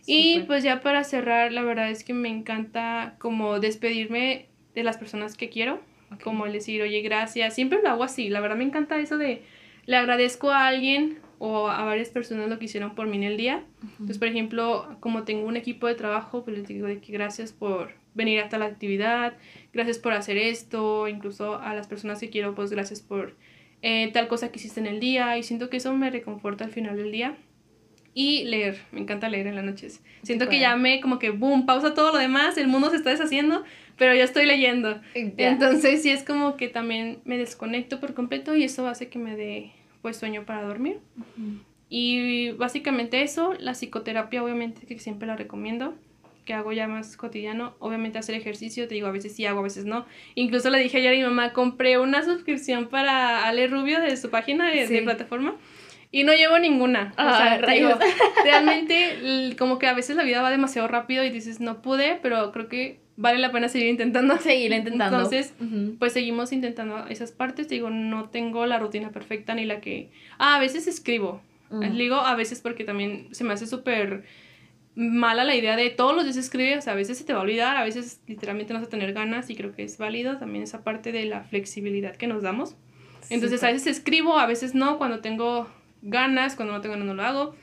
Y pues ya para cerrar, la verdad es que me encanta como despedirme de las personas que quiero, como el decir, oye, gracias, siempre lo hago así, la verdad me encanta eso de, le agradezco a alguien o a varias personas lo que hicieron por mí en el día. Entonces, por ejemplo, como tengo un equipo de trabajo, pues les digo de que gracias por venir hasta la actividad, gracias por hacer esto, incluso a las personas que quiero, pues gracias por eh, tal cosa que hiciste en el día y siento que eso me reconforta al final del día. Y leer, me encanta leer en las noches. Siento que ya me como que, boom, pausa todo lo demás, el mundo se está deshaciendo, pero ya estoy leyendo. Entonces sí es como que también me desconecto por completo y eso hace que me dé pues sueño para dormir. Y básicamente eso, la psicoterapia obviamente que siempre la recomiendo que hago ya más cotidiano, obviamente hacer ejercicio, te digo, a veces sí hago, a veces no. Incluso le dije ayer a mi mamá, compré una suscripción para Ale Rubio de su página de, plataforma y no llevo ninguna. o sea, ah, realmente como que a veces la vida va demasiado rápido y dices, no pude, pero creo que vale la pena seguir intentando. Seguir intentando. Entonces, pues seguimos intentando esas partes. Te digo, no tengo la rutina perfecta ni la que... Ah, a veces escribo. Digo a veces porque también se me hace súper mala la idea de todos los días escribir, o sea, a veces se te va a olvidar, a veces literalmente no vas a tener ganas y creo que es válido también esa parte de la flexibilidad que nos damos. Entonces a veces escribo, a veces no, cuando tengo ganas, cuando no tengo ganas no lo hago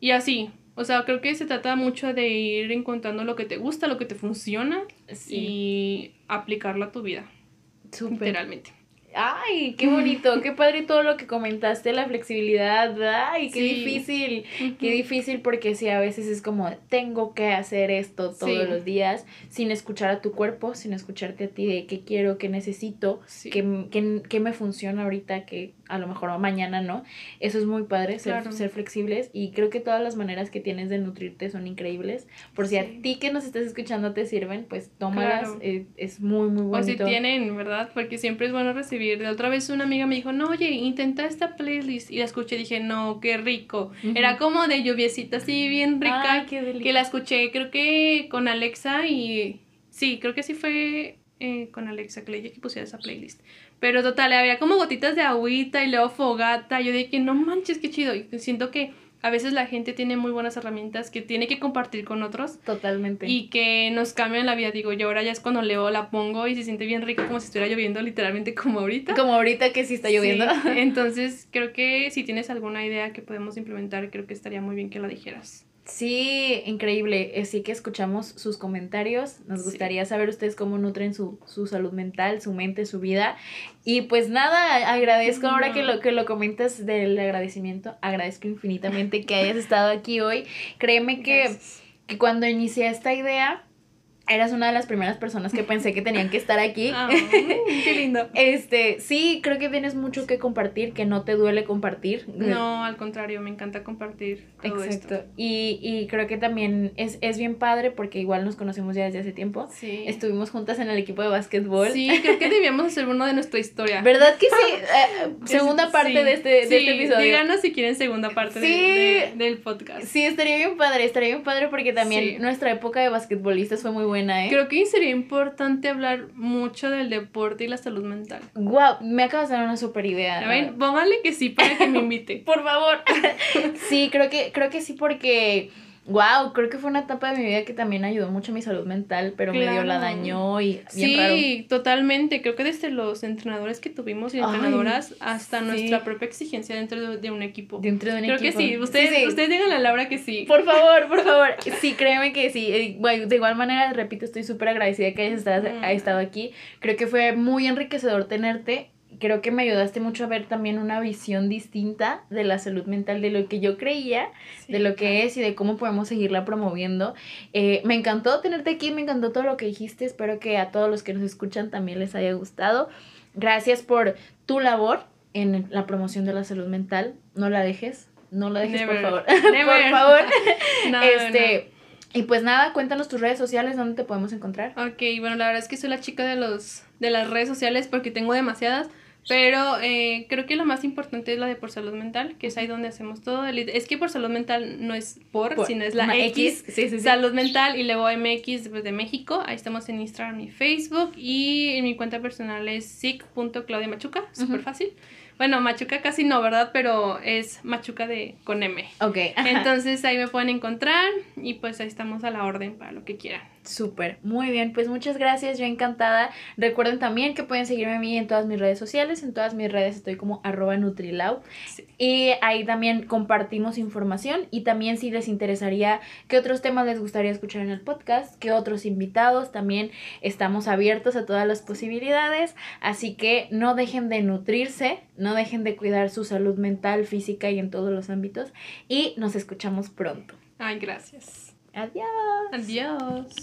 y así. O sea, creo que se trata mucho de ir encontrando lo que te gusta, lo que te funciona y aplicarlo a tu vida. Literalmente. Ay, qué bonito, qué padre todo lo que comentaste, la flexibilidad, ay, qué difícil, qué difícil porque sí, a veces es como, tengo que hacer esto todos los días, sin escuchar a tu cuerpo, sin escucharte a ti de qué quiero, qué necesito, qué, qué, qué, me funciona ahorita, que a lo mejor mañana no. Eso es muy padre, ser, ser flexibles y creo que todas las maneras que tienes de nutrirte son increíbles. Por si a ti que nos estás escuchando te sirven, pues tómalas, eh, es muy, muy bonito. O si tienen, ¿verdad? Porque siempre es bueno recibir. De otra vez una amiga me dijo, no, oye, intenta esta playlist y la escuché y dije, no, qué rico. Era como de lluviecita así bien rica. que la escuché, creo que con Alexa y... Sí, creo que sí fue eh, con Alexa que le dije que pusiera esa playlist. Pero total, había como gotitas de agüita y luego fogata. Yo dije, no manches, qué chido. Y siento que a veces la gente tiene muy buenas herramientas que tiene que compartir con otros. Totalmente. Y que nos cambian la vida. Digo, yo ahora ya es cuando leo, la pongo y se siente bien rico como si estuviera lloviendo, literalmente como ahorita. Como ahorita que sí está lloviendo. Entonces, creo que si tienes alguna idea que podemos implementar, creo que estaría muy bien que la dijeras. Sí, increíble. Eh, sí que escuchamos sus comentarios. Nos gustaría saber ustedes cómo nutren su, su, salud mental, su mente, su vida. Y pues nada, agradezco ahora que lo, que lo comentas del agradecimiento. Agradezco infinitamente que hayas estado aquí hoy. Créeme que, que cuando inicié esta idea, eras una de las primeras personas que pensé que tenían que estar aquí. Ah, qué lindo. Este, sí, creo que tienes mucho que compartir, que no te duele compartir. No, al contrario, me encanta compartir todo Exacto. Y, y creo que también es, es bien padre porque igual nos conocemos ya desde hace tiempo. Sí. Estuvimos juntas en el equipo de básquetbol. Sí, creo que debíamos hacer uno de nuestra historia. ¿Verdad que sí? Eh, segunda parte de, este, de este episodio. Díganos si quieren segunda parte de, del podcast. Sí, estaría bien padre, estaría bien padre porque también nuestra época de basquetbolistas fue muy buena buena, ¿eh? Creo que sería importante hablar mucho del deporte y la salud mental. Wow, me acabas de dar una super idea. A ver, póngale que sí para que me invite. Por favor. sí, creo que, creo que sí porque Wow, creo que fue una etapa de mi vida que también ayudó mucho a mi salud mental, pero medio la dañó y bien sí, totalmente. Creo que desde los entrenadores que tuvimos y entrenadoras hasta nuestra propia exigencia dentro de, un equipo. Dentro de un equipo. Creo que sí. Ustedes, ustedes digan a Laura que sí. Por favor, por favor. Sí, créeme que sí. Bueno, de igual manera, repito, estoy súper agradecida que hayas estado, mm. estado aquí. Creo que fue muy enriquecedor tenerte creo que me ayudaste mucho a ver también una visión distinta de la salud mental, de lo que yo creía, de lo que es y de cómo podemos seguirla promoviendo. Eh, me encantó tenerte aquí, me encantó todo lo que dijiste, espero que a todos los que nos escuchan también les haya gustado. Gracias por tu labor en la promoción de la salud mental, no la dejes, no la dejes por favor, por favor. este... Y pues nada, cuéntanos tus redes sociales, ¿dónde te podemos encontrar? Ok, bueno, la verdad es que soy la chica de los de las redes sociales porque tengo demasiadas. Pero eh, creo que lo más importante es la de por salud mental, que es ahí donde hacemos todo. Es que por salud mental no es por, sino es la X. Salud mental y luego MX de México. Ahí estamos en Instagram y Facebook. Y en mi cuenta personal es sic.claudiamachuca, súper fácil. Bueno, Machuca casi no, ¿verdad? Pero es Machuca de con M. Ok. Entonces ahí me pueden encontrar y pues ahí estamos a la orden para lo que quieran. Súper, muy bien, pues muchas gracias, yo encantada. Recuerden también que pueden seguirme a mí en todas mis redes sociales, en todas mis redes estoy como arroba Nutrilau. Y ahí también compartimos información y también si les interesaría qué otros temas les gustaría escuchar en el podcast, qué otros invitados, también estamos abiertos a todas las posibilidades, así que no dejen de nutrirse, no dejen de cuidar su salud mental, física y en todos los ámbitos y nos escuchamos pronto. Ay, gracias. Adiós. Adiós.